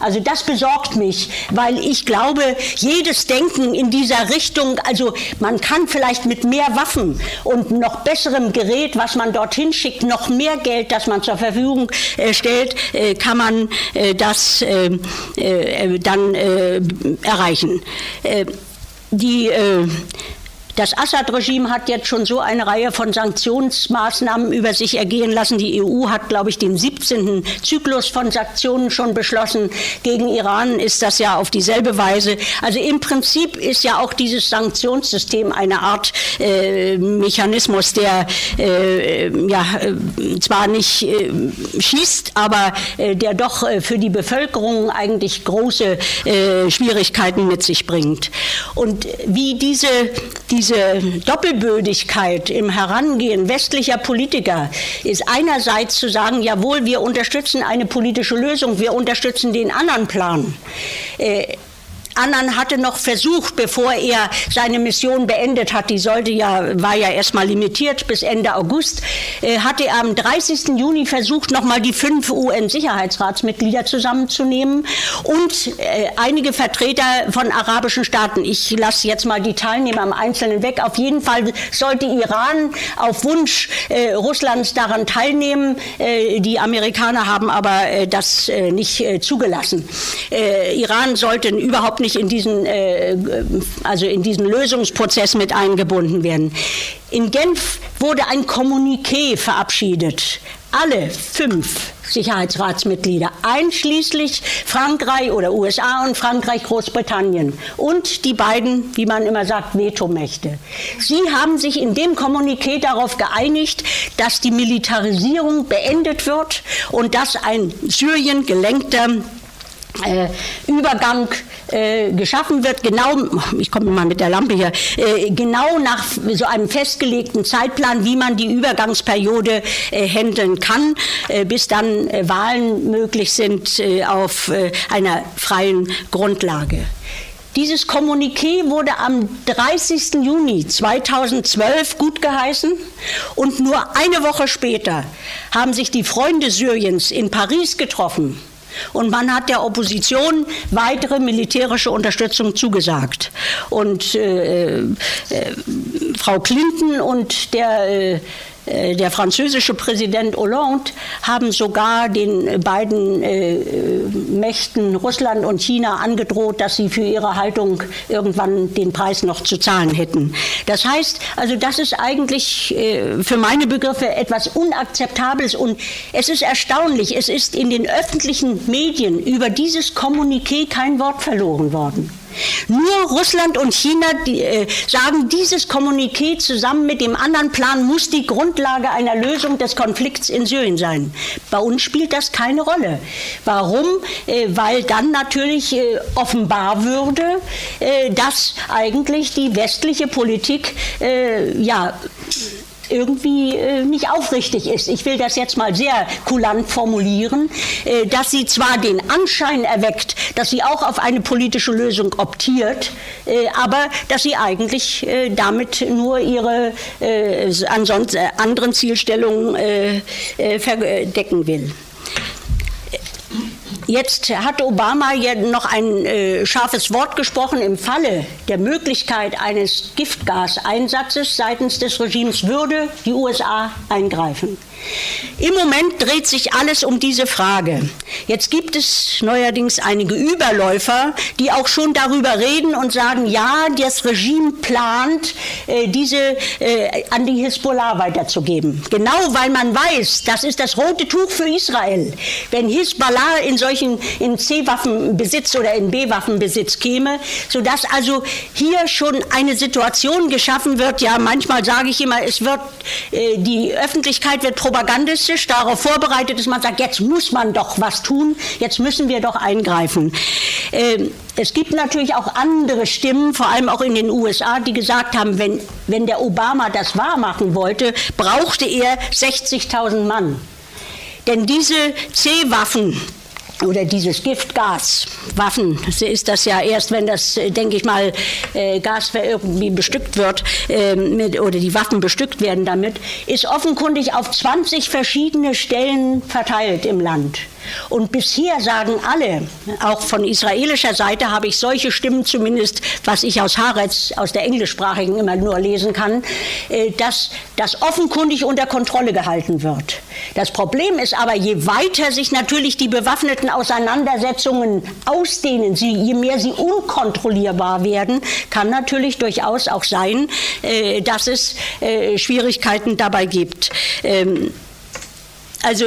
Also das besorgt mich, weil ich glaube, jedes Denken in dieser Richtung, also man kann vielleicht mit mehr Waffen und noch besserem Gerät, was man dorthin schickt, noch mehr Geld, das man zur Verfügung äh, stellt, äh, kann man äh, das äh, äh, dann äh, erreichen. die das Assad-Regime hat jetzt schon so eine Reihe von Sanktionsmaßnahmen über sich ergehen lassen. Die EU hat, glaube ich, den 17. Zyklus von Sanktionen schon beschlossen. Gegen Iran ist das ja auf dieselbe Weise. Also im Prinzip ist ja auch dieses Sanktionssystem eine Art äh, Mechanismus, der äh, ja äh, zwar nicht äh, schießt, aber äh, der doch äh, für die Bevölkerung eigentlich große Schwierigkeiten mit sich bringt. Und wie diese, diese diese Doppelbödigkeit im Herangehen westlicher Politiker ist einerseits zu sagen, jawohl, wir unterstützen eine politische Lösung, wir unterstützen den anderen Plan. Äh, Annan hatte noch versucht, bevor er seine Mission beendet hat, die sollte ja, war ja erstmal limitiert bis Ende August, äh, hatte er am 30. Juni versucht, nochmal die fünf UN-Sicherheitsratsmitglieder zusammenzunehmen und äh, einige Vertreter von arabischen Staaten. Ich lasse jetzt mal die Teilnehmer im Einzelnen weg. Auf jeden Fall sollte Iran auf Wunsch äh, Russlands daran teilnehmen. Die Amerikaner haben aber das nicht zugelassen. Iran sollte überhaupt nicht natürlich in diesen, äh, also in diesen Lösungsprozess mit eingebunden werden. In Genf wurde ein Kommuniqué verabschiedet. Alle fünf Sicherheitsratsmitglieder, einschließlich Frankreich oder USA und Frankreich, Großbritannien und die beiden, wie man immer sagt, Vetomächte. Sie haben sich in dem Kommuniqué darauf geeinigt, dass die Militarisierung beendet wird und dass ein Syrien gelenkter äh, Übergang äh, geschaffen wird, genau, ich komme mal mit der Lampe hier, äh, genau nach so einem festgelegten Zeitplan, wie man die Übergangsperiode äh, handeln kann, äh, bis dann äh, Wahlen möglich sind auf einer freien Grundlage. Dieses Kommuniqué wurde am 30. Juni 2012 gut geheißen und nur eine Woche später haben sich die Freunde Syriens in Paris getroffen und man hat der Opposition weitere militärische Unterstützung zugesagt. Und äh, äh, Frau Clinton und der äh, äh, der französische Präsident Hollande haben sogar den beiden äh, Mächten Russland und China angedroht, dass sie für ihre Haltung irgendwann den Preis noch zu zahlen hätten. Das heißt, also das ist eigentlich äh, für meine Begriffe etwas Unakzeptables und es ist erstaunlich, es ist in den öffentlichen Medien über dieses Kommuniqué kein Wort verloren worden. Nur Russland und China die, äh, sagen, dieses Kommuniqué zusammen mit dem anderen Plan muss die Grundlage einer Lösung des Konflikts in Syrien sein. Bei uns spielt das keine Rolle. Warum? Äh, weil dann natürlich äh, offenbar würde, äh, dass eigentlich die westliche Politik äh, ja irgendwie äh, nicht aufrichtig ist. Ich will das jetzt mal sehr kulant formulieren, äh, dass sie zwar den Anschein erweckt, dass sie auch auf eine politische Lösung optiert, äh, aber dass sie eigentlich äh, damit nur ihre äh, ansonsten äh, anderen Zielstellungen verdecken will. Jetzt hat Obama ja noch ein äh, scharfes Wort gesprochen im Falle der Möglichkeit eines Giftgaseinsatzes seitens des Regimes würde die USA eingreifen. Im Moment dreht sich alles um diese Frage. Jetzt gibt es neuerdings einige Überläufer, die auch schon darüber reden und sagen, ja, das Regime plant, äh, diese äh, an die Hisbollah weiterzugeben. Genau weil man weiß, das ist das rote Tuch für Israel. Wenn Hisbollah in solchen in C-Waffenbesitz oder in B-Waffenbesitz käme, sodass also hier schon eine Situation geschaffen wird, ja, manchmal sage ich immer, es wird, äh, die Öffentlichkeit wird propagandistisch darauf vorbereitet, dass man sagt, jetzt muss man doch was tun, jetzt müssen wir doch eingreifen. Ähm, es gibt natürlich auch andere Stimmen, vor allem auch in den USA, die gesagt haben, wenn, wenn der Obama das wahrmachen wollte, brauchte er 60.000 Mann. Denn diese C-Waffen, oder dieses Giftgas, Waffen, ist das ja erst, wenn das, äh, denke ich mal, äh, Gas irgendwie bestückt wird äh, mit, oder die Waffen bestückt werden damit, ist offenkundig auf 20 verschiedene Stellen verteilt im Land. Und bisher sagen alle, auch von israelischer Seite habe ich solche Stimmen zumindest, was ich aus Haaretz, aus der englischsprachigen immer nur lesen kann, äh, dass das offenkundig unter Kontrolle gehalten wird. Das Problem ist aber, je weiter sich natürlich die bewaffneten Auseinandersetzungen ausdehnen, je mehr sie unkontrollierbar werden, kann natürlich durchaus auch sein, äh, dass es äh, Schwierigkeiten dabei gibt. Ähm, also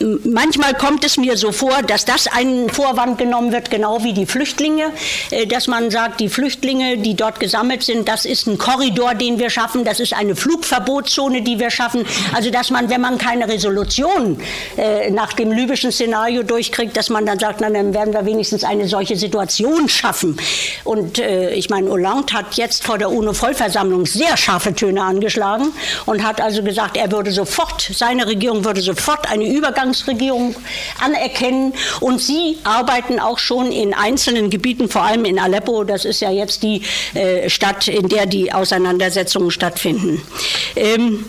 manchmal kommt es mir so vor, dass das ein Vorwand genommen wird, genau wie die Flüchtlinge, äh, dass man sagt, die Flüchtlinge, die dort gesammelt sind, das ist ein Korridor, den wir schaffen, das ist eine Flugverbotszone, die wir schaffen. Also dass man, wenn man keine Resolution äh, nach dem libyschen Szenario durchkriegt, dass man dann sagt, na, dann werden wir wenigstens eine solche Situation schaffen. Und äh, ich meine, Hollande hat jetzt vor der UNO-Vollversammlung sehr scharfe Töne angeschlagen und hat also gesagt, er würde sofort, seine Regierung würde sofort eine Übergangs Übergangsregierung anerkennen. Und sie arbeiten auch schon in einzelnen Gebieten, vor allem in Aleppo. Das ist ja jetzt die äh, Stadt, in der die Auseinandersetzungen stattfinden. Ähm,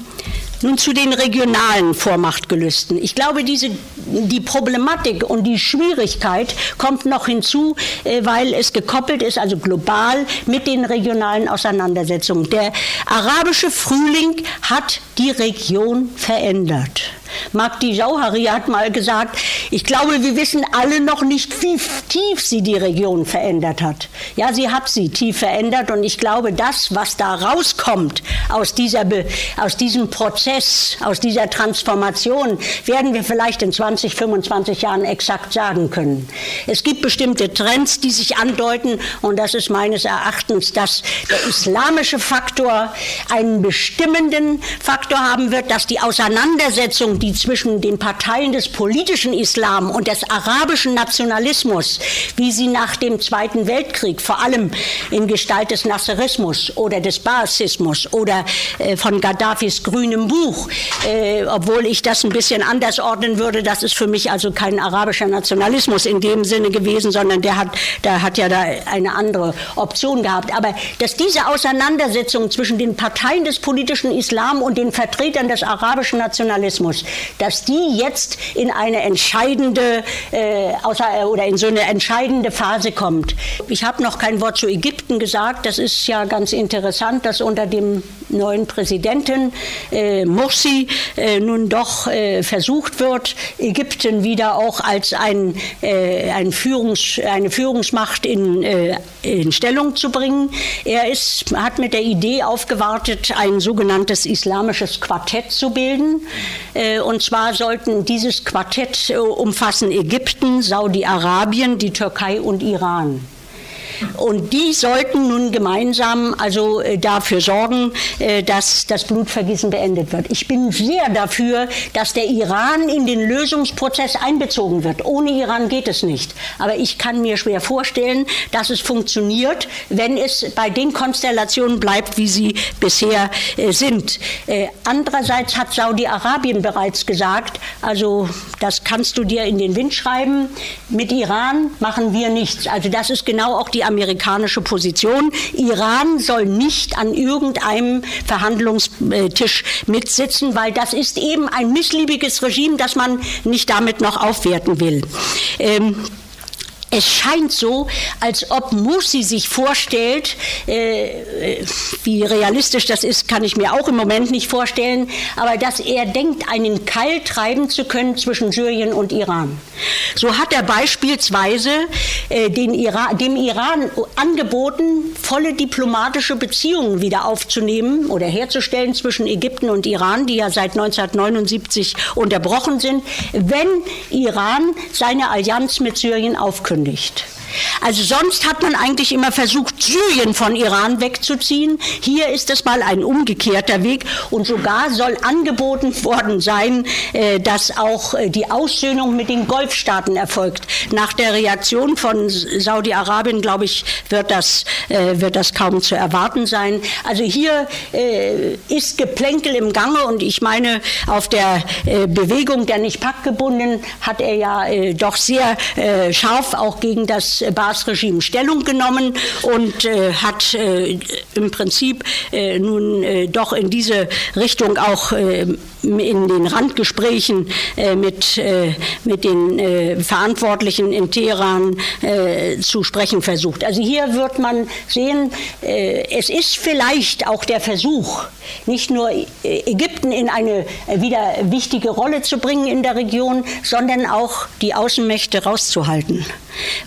nun zu den regionalen Vormachtgelüsten. Ich glaube, diese, die Problematik und die Schwierigkeit kommt noch hinzu, äh, weil es gekoppelt ist, also global, mit den regionalen Auseinandersetzungen. Der arabische Frühling hat die Region verändert. Magdi Jauhari hat mal gesagt, Ich glaube, wir wissen alle noch nicht, wie tief sie die Region verändert hat. Ja, sie hat sie tief verändert und ich glaube, das, was da rauskommt aus, dieser, aus diesem Prozess, aus dieser Transformation, werden wir vielleicht in 20, 25 Jahren exakt sagen können. Es gibt bestimmte Trends, die sich andeuten und das ist meines Erachtens, dass der islamische Faktor einen bestimmenden Faktor haben wird, dass die Auseinandersetzung, die zwischen den Parteien des politischen Islam und des arabischen Nationalismus, wie sie nach dem Zweiten Weltkrieg, vor allem in Gestalt des Nasserismus oder des Baasismus oder äh, von Gaddafis grünem Buch, äh, obwohl ich das ein bisschen anders ordnen würde, das ist für mich also kein arabischer Nationalismus in dem Sinne gewesen, sondern der hat, der hat ja da eine andere Option gehabt. Aber dass diese Auseinandersetzung zwischen den Parteien des politischen Islam und den Vertretern des arabischen Nationalismus, dass die jetzt in eine entscheidende äh, außer, oder in so eine entscheidende Phase kommt. Ich habe noch kein Wort zu Ägypten gesagt. Das ist ja ganz interessant, dass unter dem neuen Präsidenten äh, Morsi äh, nun doch äh, versucht wird, Ägypten wieder auch als ein, äh, ein Führungs-, eine Führungsmacht in, äh, in Stellung zu bringen. Er ist, hat mit der Idee aufgewartet, ein sogenanntes islamisches Quartett zu bilden. Äh, und zwar sollten dieses Quartett umfassen Ägypten, Saudi-Arabien, die Türkei und Iran. Und die sollten nun gemeinsam also äh, dafür sorgen, äh, dass das Blutvergießen beendet wird. Ich bin sehr dafür, dass der Iran in den Lösungsprozess einbezogen wird. Ohne Iran geht es nicht. Aber ich kann mir schwer vorstellen, dass es funktioniert, wenn es bei den Konstellationen bleibt, wie sie bisher äh, sind. Andererseits hat Saudi-Arabien bereits gesagt, also das kannst du dir in den Wind schreiben, mit Iran machen wir nichts. Also das ist genau auch die amerikanische Position. Iran soll nicht an irgendeinem Verhandlungstisch mitsitzen, weil das ist eben ein missliebiges Regime, das man nicht damit noch aufwerten will. Ähm, es scheint so, als ob Musi sich vorstellt, äh, wie realistisch das ist, kann ich mir auch im Moment nicht vorstellen, aber dass er denkt, einen Keil treiben zu können zwischen Syrien und Iran. So hat er beispielsweise äh, Iran, dem Iran angeboten, volle diplomatische Beziehungen wieder aufzunehmen oder herzustellen zwischen Ägypten und Iran, die ja seit 1979 unterbrochen sind, wenn Iran seine Allianz mit Syrien aufkündigt nicht. Also sonst hat man eigentlich immer versucht, Syrien von Iran wegzuziehen. Hier ist es mal ein umgekehrter Weg und sogar soll angeboten worden sein, äh, dass auch äh, die Aussöhnung mit den Golfstaaten erfolgt. Nach der Reaktion von Saudi-Arabien, glaube ich, wird das, äh, wird das kaum zu erwarten sein. Also hier ist Geplänkel im Gange und ich meine, auf der Bewegung der nicht packgebunden hat er ja doch sehr scharf auch gegen das Baas-Regime Stellung genommen und äh, hat äh, im Prinzip äh, nun äh, doch in diese Richtung auch äh, in den Randgesprächen äh, mit, mit den Verantwortlichen in Teheran zu sprechen versucht. Also hier wird man sehen, es ist vielleicht auch der Versuch, nicht nur Ägypten in eine wieder wichtige Rolle zu bringen in der Region, sondern auch die Außenmächte rauszuhalten.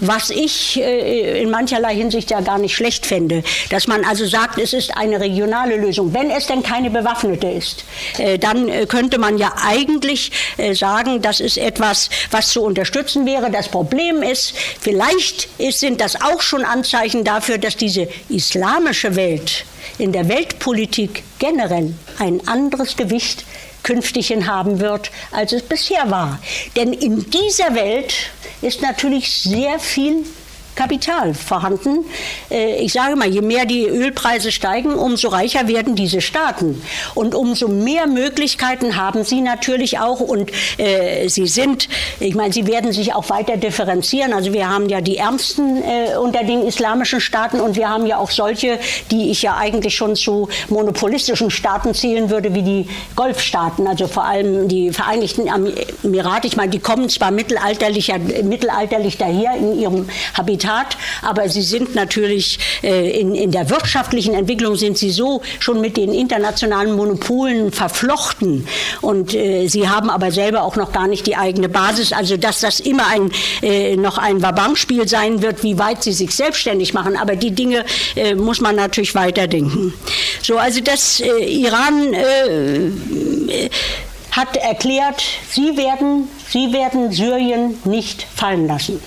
Was ich äh, in mancherlei Hinsicht ja gar nicht schlecht fände, dass man also sagt, es ist eine regionale Lösung. Wenn es denn keine bewaffnete ist, äh, dann äh, könnte man ja eigentlich sagen, das ist etwas, was zu unterstützen wäre. Das Problem ist, vielleicht sind das auch schon Anzeichen dafür, dass diese islamische Welt in der Weltpolitik generell ein anderes Gewicht künftig haben wird, als es bisher war. Denn in dieser Welt ist natürlich sehr viel Kapital vorhanden. Äh, ich sage mal, je mehr die Ölpreise steigen, umso reicher werden diese Staaten. Und umso mehr Möglichkeiten haben sie natürlich auch. Und äh, sie sind, ich meine, sie werden sich auch weiter differenzieren. Also wir haben ja die Ärmsten äh, unter den islamischen Staaten und wir haben ja auch solche, die ich ja eigentlich schon zu monopolistischen Staaten zählen würde, wie die Golfstaaten. Also vor allem die Vereinigten Emirate. Ich meine, die kommen zwar mittelalterlich, mittelalterlich daher in ihrem Habitat, Tat, aber sie sind natürlich äh, in, in der wirtschaftlichen Entwicklung sind sie so schon mit den internationalen Monopolen verflochten und äh, sie haben aber selber auch noch gar nicht die eigene Basis. Also dass das immer ein, äh, noch ein Wabankspiel sein wird, wie weit sie sich selbstständig machen. Aber die Dinge äh, muss man natürlich weiterdenken. So, also das äh, Iran äh, hat erklärt, sie werden, sie werden Syrien nicht fallen lassen.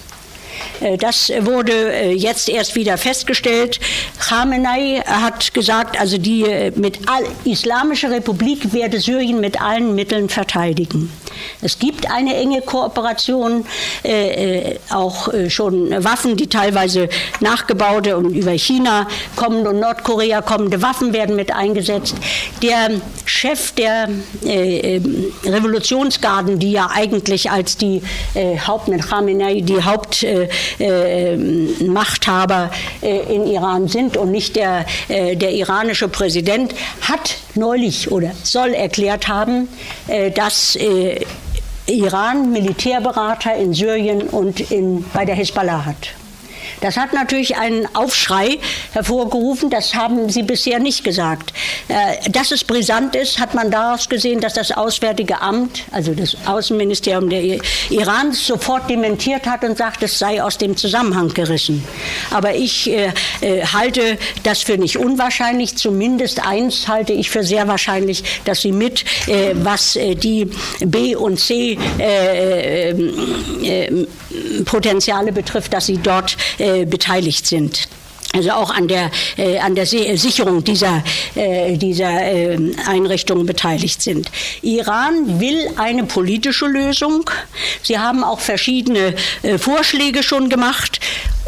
Äh, das wurde äh, jetzt erst wieder festgestellt. Khamenei hat gesagt, also die äh, mit all, Islamische Republik werde Syrien mit allen Mitteln verteidigen. Es gibt eine enge Kooperation, äh, auch äh, schon Waffen, die teilweise nachgebaute und über China kommende und Nordkorea kommende Waffen werden mit eingesetzt. Der Chef der äh, Revolutionsgarden, die ja eigentlich als die Haupt mit Khamenei die Haupt äh, Machthaber äh, in Iran sind und nicht der, äh, der iranische Präsident, hat neulich oder soll erklärt haben, dass Iran Militärberater in Syrien und in, bei der Hisbollah hat. Das hat natürlich einen Aufschrei hervorgerufen, das haben Sie bisher nicht gesagt. Äh, dass es brisant ist, hat man daraus gesehen, dass das Auswärtige Amt, also das Außenministerium der Irans, sofort dementiert hat und sagt, es sei aus dem Zusammenhang gerissen. Aber ich äh, äh, halte das für nicht unwahrscheinlich. Zumindest eins halte ich für sehr wahrscheinlich, dass sie mit, äh, was äh, die B- und C-Potenziale betrifft, dass sie dort beteiligt sind also auch an der, äh, an der Sicherung dieser, äh, dieser äh, Einrichtungen beteiligt sind. Iran will eine politische Lösung. Sie haben auch verschiedene äh, Vorschläge schon gemacht.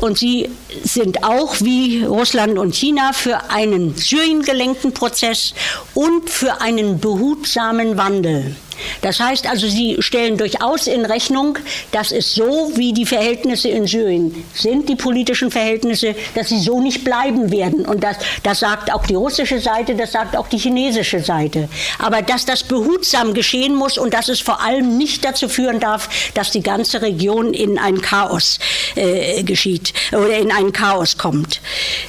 Und sie sind auch wie Russland und China für einen Syrien gelenkten Prozess und für einen behutsamen Wandel. Das heißt also, Sie stellen durchaus in Rechnung, dass es so, wie die Verhältnisse in Syrien sind, die politischen Verhältnisse, dass sie so nicht bleiben werden. Und das, das sagt auch die russische Seite, das sagt auch die chinesische Seite. Aber dass das behutsam geschehen muss und dass es vor allem nicht dazu führen darf, dass die ganze Region in ein Chaos äh, geschieht oder in ein Chaos kommt.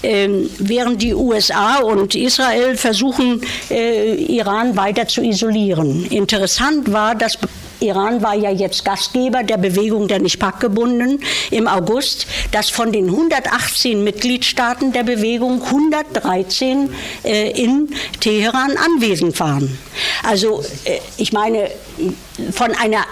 Ähm, während die USA und Israel versuchen, äh, Iran weiter zu isolieren. Interessant Interessant war, dass Iran war ja jetzt Gastgeber der Bewegung der Nicht-Pack-Gebundenen im August, dass von den 118 Mitgliedstaaten der Bewegung 113 äh, in Teheran anwesend waren. Also äh, ich meine, von einer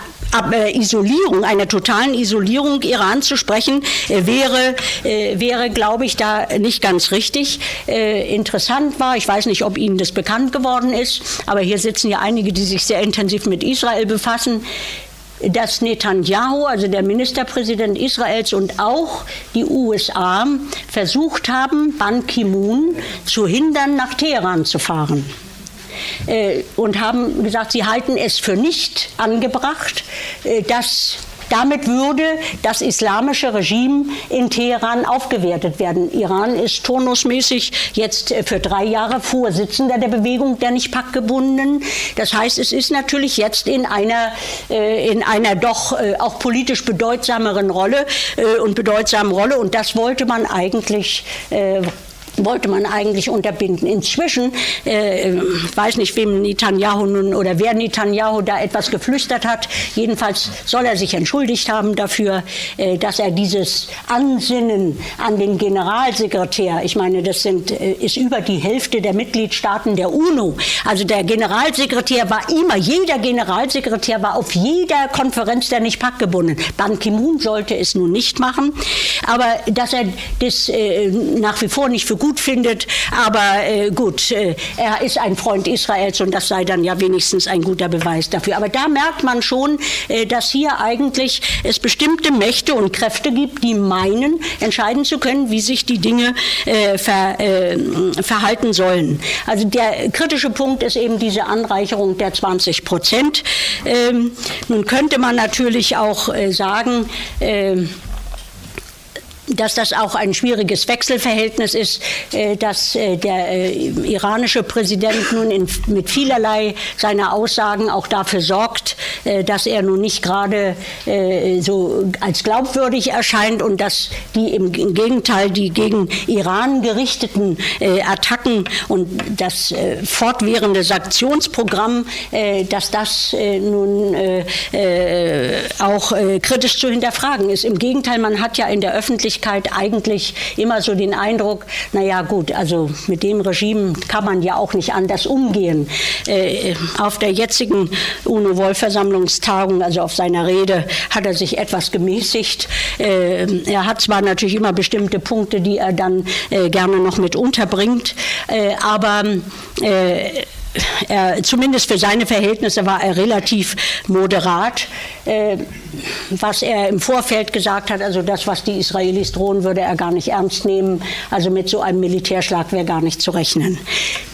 Isolierung, einer totalen Isolierung Iran zu sprechen, äh, wäre, äh, wäre glaube ich, da nicht ganz richtig. Äh, interessant war, ich weiß nicht, ob Ihnen das bekannt geworden ist, aber hier sitzen ja einige, die sich sehr intensiv mit Israel befassen dass Netanyahu, also der Ministerpräsident Israels und auch die USA versucht haben, Ban Ki-moon zu hindern, nach Teheran zu fahren äh, und haben gesagt, sie halten es für nicht angebracht, äh, dass damit würde das islamische Regime in Teheran aufgewertet werden. Iran ist turnusmäßig jetzt äh, für drei Jahre Vorsitzender der Bewegung der Nicht-Pack-Gebundenen. Das heißt, es ist natürlich jetzt in einer, in einer doch auch politisch bedeutsameren Rolle und bedeutsamen Rolle. Und das wollte man eigentlich wollte man eigentlich unterbinden. Inzwischen, äh, weiß nicht, wem Netanyahu nun oder wer Netanyahu da etwas geflüstert hat, jedenfalls soll er sich entschuldigt haben dafür, äh, dass er dieses Ansinnen an den Generalsekretär, ich meine, das sind, äh, ist über die Hälfte der Mitgliedstaaten der UNO, also der Generalsekretär war immer, jeder Generalsekretär war auf jeder Konferenz der Nicht-Pack gebunden. Ban Ki-moon sollte es nun nicht machen, aber dass er das äh, nach wie vor nicht für gut findet. Aber äh, gut, äh, er ist ein Freund Israels und das sei dann ja wenigstens ein guter Beweis dafür. Aber da merkt man schon, äh, dass hier eigentlich es bestimmte Mächte und Kräfte gibt, die meinen, entscheiden zu können, wie sich die Dinge äh, ver, äh, verhalten sollen. Also der kritische Punkt ist eben diese Anreicherung der 20 Prozent. Ähm, nun könnte man natürlich auch äh, sagen, ähm, dass das auch ein schwieriges Wechselverhältnis ist, äh, dass äh, der äh, iranische Präsident nun in, mit vielerlei seiner Aussagen auch dafür sorgt, dass er nun nicht gerade so als glaubwürdig erscheint und dass die im Gegenteil die gegen Iran gerichteten Attacken und das fortwährende Sanktionsprogramm, dass das nun auch kritisch zu hinterfragen ist. Im Gegenteil, man hat ja in der Öffentlichkeit eigentlich immer so den Eindruck, naja gut, also mit dem Regime kann man ja auch nicht anders umgehen. Auf der jetzigen UNO-Vollversammlungstagung, also auf seiner Rede, hat er sich etwas gemäßigt. Äh, er hat zwar natürlich immer bestimmte Punkte, die er dann äh, gerne noch mit unterbringt, äh, aber er, zumindest für seine Verhältnisse war er relativ moderat. Äh, was er im Vorfeld gesagt hat, also das, was die Israelis drohen, würde er gar nicht ernst nehmen. Also mit so einem Militärschlag wäre gar nicht zu rechnen.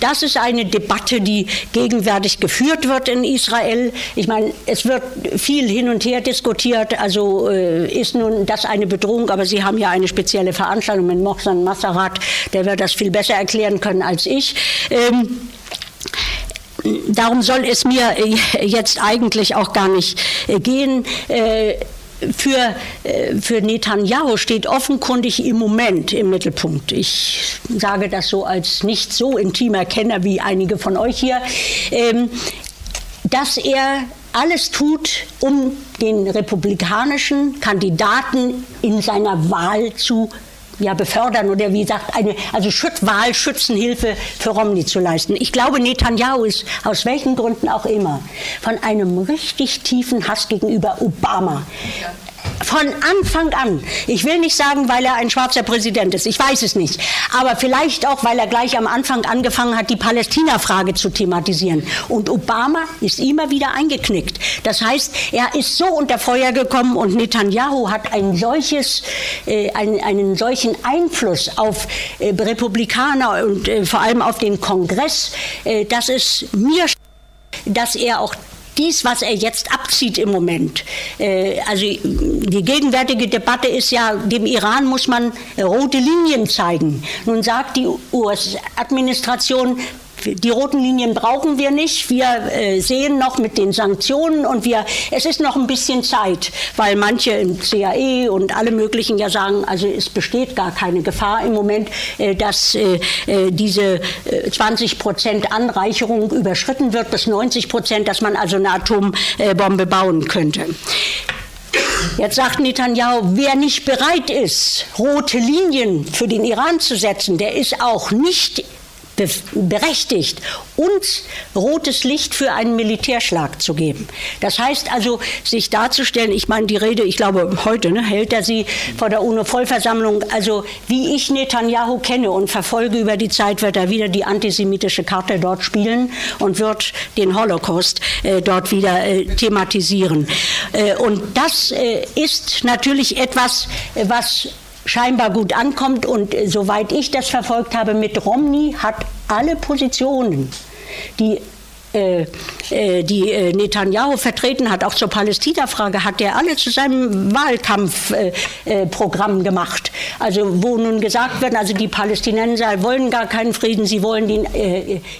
Das ist eine Debatte, die gegenwärtig geführt wird in Israel. Ich meine, es wird viel hin und her diskutiert. Also äh, ist nun das eine Bedrohung, aber Sie haben ja eine spezielle Veranstaltung mit Mohsen Massarat, der wird das viel besser erklären können als ich. Ähm, darum soll es mir äh, jetzt eigentlich auch gar nicht äh, gehen äh, für, für Netanyahu steht offenkundig im Moment im Mittelpunkt. Ich sage das so als nicht so intimer Kenner wie einige von euch hier, ähm, dass er alles tut, um den republikanischen Kandidaten in seiner Wahl zu ja, befördern oder wie gesagt, eine also Schüt Wahlschützenhilfe für Romney zu leisten. Ich glaube, Netanyahu ist aus welchen Gründen auch immer von einem richtig tiefen Hass gegenüber Obama von Anfang an. Ich will nicht sagen, weil er ein schwarzer Präsident ist, ich weiß es nicht. Aber vielleicht auch, weil er gleich am Anfang angefangen hat, die Palästina-Frage zu thematisieren. Und Obama ist immer wieder eingeknickt. Das heißt, er ist so unter Feuer gekommen und Netanyahu hat ein solches, äh, einen, einen solchen Einfluss auf äh, Republikaner und äh, vor allem auf den Kongress, äh, dass es mir dass er auch dies, was er jetzt abzieht im Moment, äh, also die gegenwärtige Debatte ist ja, dem Iran muss man rote Linien zeigen. Nun sagt die US-Administration, die roten Linien brauchen wir nicht. Wir äh, sehen noch mit den Sanktionen und wir, es ist noch ein bisschen Zeit, weil manche im CAE und alle möglichen ja sagen, also es besteht gar keine Gefahr im Moment, äh, dass äh, äh diese 20 äh, Prozent Anreicherung überschritten wird bis 90 Prozent, dass man also eine Atombombe bauen könnte. Jetzt sagt Netanyahu, wer nicht bereit ist, rote Linien für den Iran zu setzen, der ist auch nicht berechtigt, uns rotes Licht für einen Militärschlag zu geben. Das heißt also, sich darzustellen, ich meine, die Rede, ich glaube, heute ne, hält er sie vor der UNO-Vollversammlung, also wie ich Netanyahu kenne und verfolge über die Zeit, wird er wieder die antisemitische Karte dort spielen und wird den Holocaust äh, dort wieder äh, thematisieren. Äh, und das äh, ist natürlich etwas, äh, was scheinbar gut ankommt. Und äh, soweit ich das verfolgt habe mit Romney, hat alle Positionen, die äh, äh, die Netanyahu vertreten hat, auch zur Palästina-Frage, hat er alle zu seinem Wahlkampfprogramm gemacht. Also wo nun gesagt wird, also die Palästinenser wollen gar keinen Frieden, sie wollen den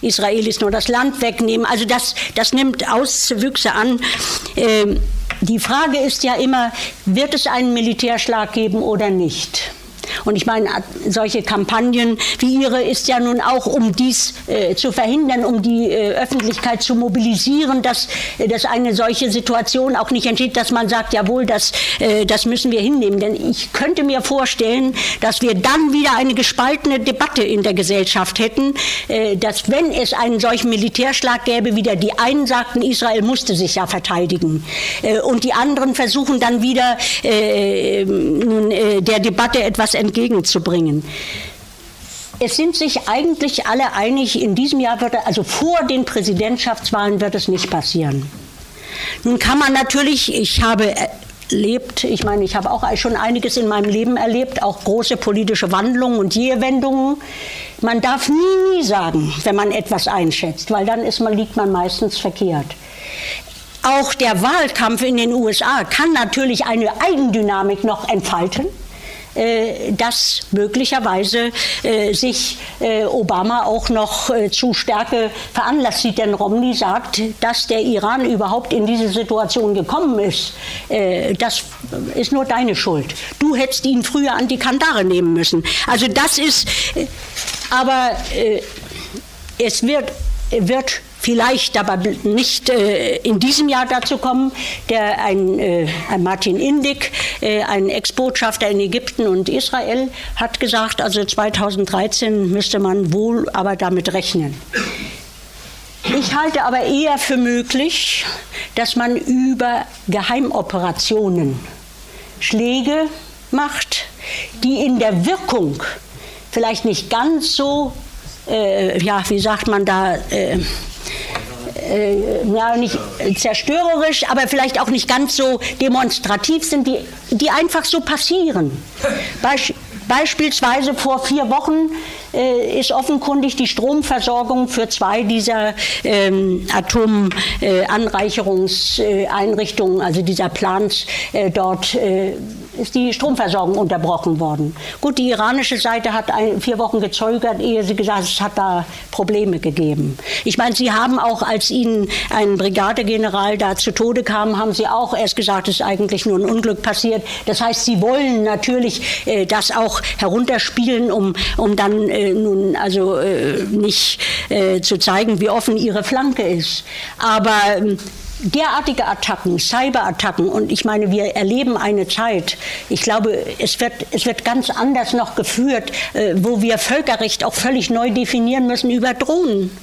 Israelis nur das Land wegnehmen. Also das, das nimmt Auswüchse an. Die Frage ist ja immer, wird es einen Militärschlag geben oder nicht? Und ich meine, solche Kampagnen wie Ihre ist ja nun auch, um dies äh, zu verhindern, um die äh, Öffentlichkeit zu mobilisieren, dass, äh, dass eine solche Situation auch nicht entsteht, dass man sagt, jawohl, das, äh, das müssen wir hinnehmen. Denn ich könnte mir vorstellen, dass wir dann wieder eine gespaltene Debatte in der Gesellschaft hätten, äh, dass wenn es einen solchen Militärschlag gäbe, wieder die einen sagten, Israel musste sich ja verteidigen. Äh, und die anderen versuchen dann wieder nun, der Debatte etwas entgegenzubringen. Es sind sich eigentlich alle einig, in diesem Jahr wird, also vor den Präsidentschaftswahlen wird es nicht passieren. Nun kann man natürlich, ich habe erlebt, ich meine, ich habe auch schon einiges in meinem Leben erlebt, auch große politische Wandlungen und Jehwendungen. Man darf nie, nie sagen, wenn man etwas einschätzt, weil dann ist man, liegt man meistens verkehrt. Auch der Wahlkampf in den USA kann natürlich eine Eigendynamik noch entfalten. Äh, dass möglicherweise äh, sich äh, Obama auch noch zu Stärke veranlasst sieht. Denn Romney sagt, dass der Iran überhaupt in diese Situation gekommen ist, das ist nur deine Schuld. Du hättest ihn früher an die Kandare nehmen müssen. Also das ist, aber es wird, wird vielleicht aber nicht äh, in diesem Jahr dazu kommen. Der, ein, äh, ein Martin Indig, äh, ein Ex-Botschafter in Ägypten und Israel, hat gesagt, also 2013 müsste man wohl aber damit rechnen. Ich halte aber eher für möglich, dass man über Geheimoperationen Schläge macht, die in der Wirkung vielleicht nicht ganz so, äh, ja, wie sagt man da, äh, äh, ja, nicht zerstörerisch, aber vielleicht auch nicht ganz so demonstrativ sind, die, die einfach so passieren. Beisp beispielsweise vor vier Wochen äh, ist offenkundig die Stromversorgung für zwei dieser ähm, Atomanreicherungseinrichtungen, also dieser Plans äh, dort äh, ist die Stromversorgung unterbrochen worden. Gut, die iranische Seite hat ein, vier Wochen gezögert, ehe sie gesagt hat, es hat da Probleme gegeben. Ich meine, sie haben auch, als ihnen ein Brigadegeneral da zu Tode kam, haben sie auch erst gesagt, es ist eigentlich nur ein Unglück passiert. Das heißt, sie wollen natürlich äh, das auch herunterspielen, um, um dann äh, nun also äh, nicht äh, zu zeigen, wie offen ihre Flanke ist. Aber ähm, derartige Attacken, Cyberattacken, und ich meine, wir erleben eine Zeit, ich glaube, es wird, es wird ganz anders noch geführt, äh, wo wir Völkerrecht auch völlig neu definieren müssen über Drohnen.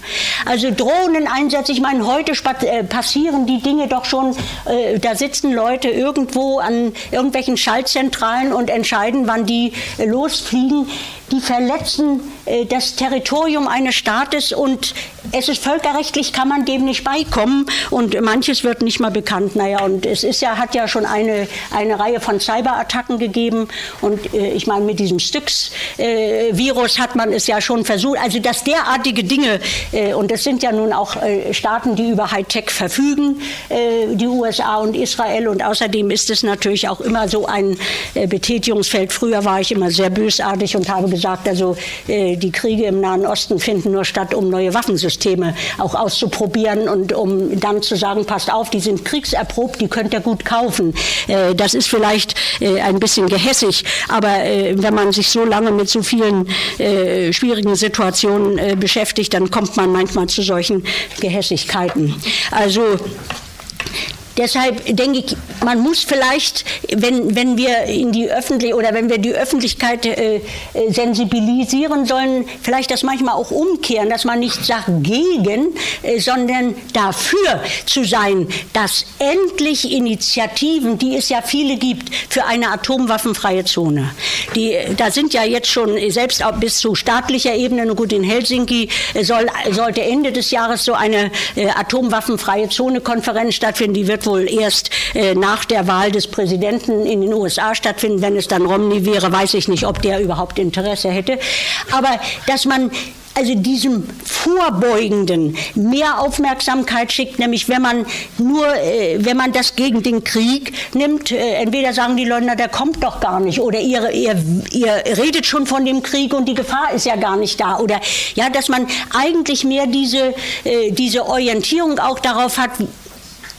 Also Drohneneinsätze, ich meine, heute äh, passieren die Dinge doch schon, äh, da sitzen Leute irgendwo an irgendwelchen Schaltzentralen und entscheiden, wann die äh, losfliegen die verletzen das Territorium eines Staates und es ist völkerrechtlich, kann man dem nicht beikommen und manches wird nicht mal bekannt. Naja, und es ist ja, hat ja schon eine, eine Reihe von Cyberattacken gegeben und äh, ich meine, mit diesem Styx-Virus äh, hat man es ja schon versucht. Also, dass derartige Dinge, äh, und es sind ja nun auch äh, Staaten, die über Hightech verfügen, äh, die USA und Israel und außerdem ist es natürlich auch immer so ein Betätigungsfeld. Früher war ich immer sehr bösartig und habe gesagt, also äh, die Kriege im Nahen Osten finden nur statt, um neue Waffensysteme auch auszuprobieren und um dann zu sagen, passt auf, die sind kriegserprobt, die könnt ihr gut kaufen. Äh, das ist vielleicht äh, ein bisschen gehässig, aber äh, wenn man sich so lange mit so vielen schwierigen Situationen beschäftigt, dann kommt man manchmal zu solchen Gehässigkeiten. Also Deshalb denke ich, man muss vielleicht, wenn, wenn wir in die öffentlich oder wenn wir die Öffentlichkeit äh, äh, sensibilisieren sollen, vielleicht das manchmal auch umkehren, dass man nicht sagt gegen, äh, sondern dafür zu sein, dass endlich Initiativen, die es ja viele gibt, für eine atomwaffenfreie Zone. Die, da sind ja jetzt schon selbst auch bis zu staatlicher Ebene, gut in Helsinki äh, soll, sollte Ende des Jahres so eine äh, atomwaffenfreie Zone Konferenz stattfinden, die wird wohl erst äh, nach der Wahl des Präsidenten in den USA stattfinden. Wenn es dann Romney wäre, weiß ich nicht, ob der überhaupt Interesse hätte. Aber dass man also diesem Vorbeugenden mehr Aufmerksamkeit schickt, nämlich wenn man nur, äh, wenn man das gegen den Krieg nimmt, äh, entweder sagen die Leute, na, der kommt doch gar nicht, oder ihr, ihr, ihr redet schon von dem Krieg und die Gefahr ist ja gar nicht da, oder ja, dass man eigentlich mehr diese, äh, diese Orientierung auch darauf hat,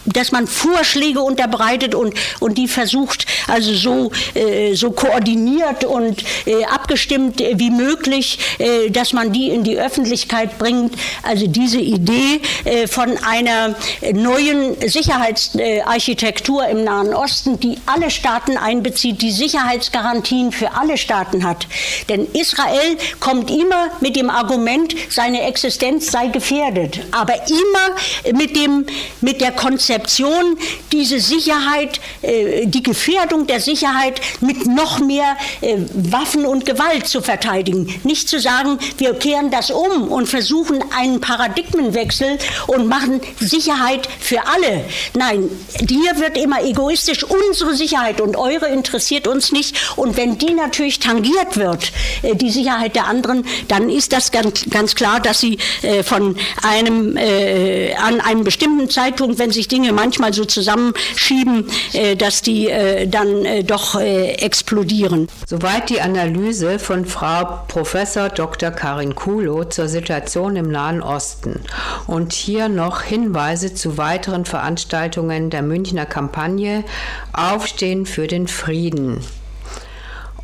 dass man Vorschläge unterbreitet und, und die versucht, also so, äh, so koordiniert und äh, abgestimmt wie möglich, äh, dass man die in die Öffentlichkeit bringt. Also diese Idee äh, von einer neuen Sicherheitsarchitektur im Nahen Osten, die alle Staaten einbezieht, die Sicherheitsgarantien für alle Staaten hat. Denn Israel kommt immer mit dem Argument, seine Existenz sei gefährdet, aber immer mit, dem, mit der Konzeption, Konzeption, diese Sicherheit, äh, die Gefährdung der Sicherheit mit noch mehr äh, Waffen und Gewalt zu verteidigen. Nicht zu sagen, wir kehren das um und versuchen einen Paradigmenwechsel und machen Sicherheit für alle. Nein, dir wird immer egoistisch unsere Sicherheit und eure interessiert uns nicht. Und wenn die natürlich tangiert wird, äh, die Sicherheit der anderen, dann ist das ganz, ganz klar, dass sie von einem, an einem bestimmten Zeitpunkt, wenn sich Dinge Dinge manchmal so zusammenschieben, äh, dass die äh, dann äh, doch explodieren. Soweit die Analyse von Frau Professor Dr. Karin Kulo zur Situation im Nahen Osten. Und hier noch Hinweise zu weiteren Veranstaltungen der Münchner Kampagne Aufstehen für den Frieden.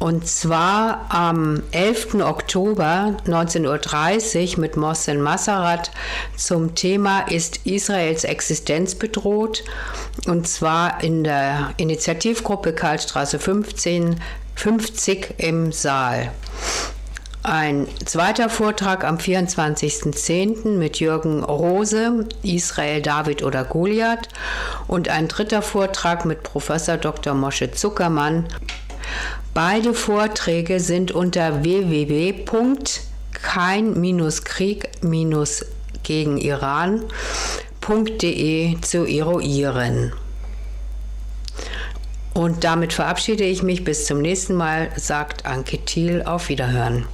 Und zwar am 11. Oktober 19.30 Uhr mit Mohsen Massarat zum Thema Ist Israels Existenz bedroht? Und zwar in der Initiativgruppe Karlstraße 15, 50 im Saal. Ein zweiter Vortrag am 24.10. mit Jürgen Rose, Israel, David oder Goliath. Und ein dritter Vortrag mit Professor Dr. Mosche Zuckermann, Beide Vorträge sind unter www.kein-krieg-gegen Iran.de zu eruieren. Und damit verabschiede ich mich bis zum nächsten Mal, sagt Anke Thiel. Auf Wiederhören.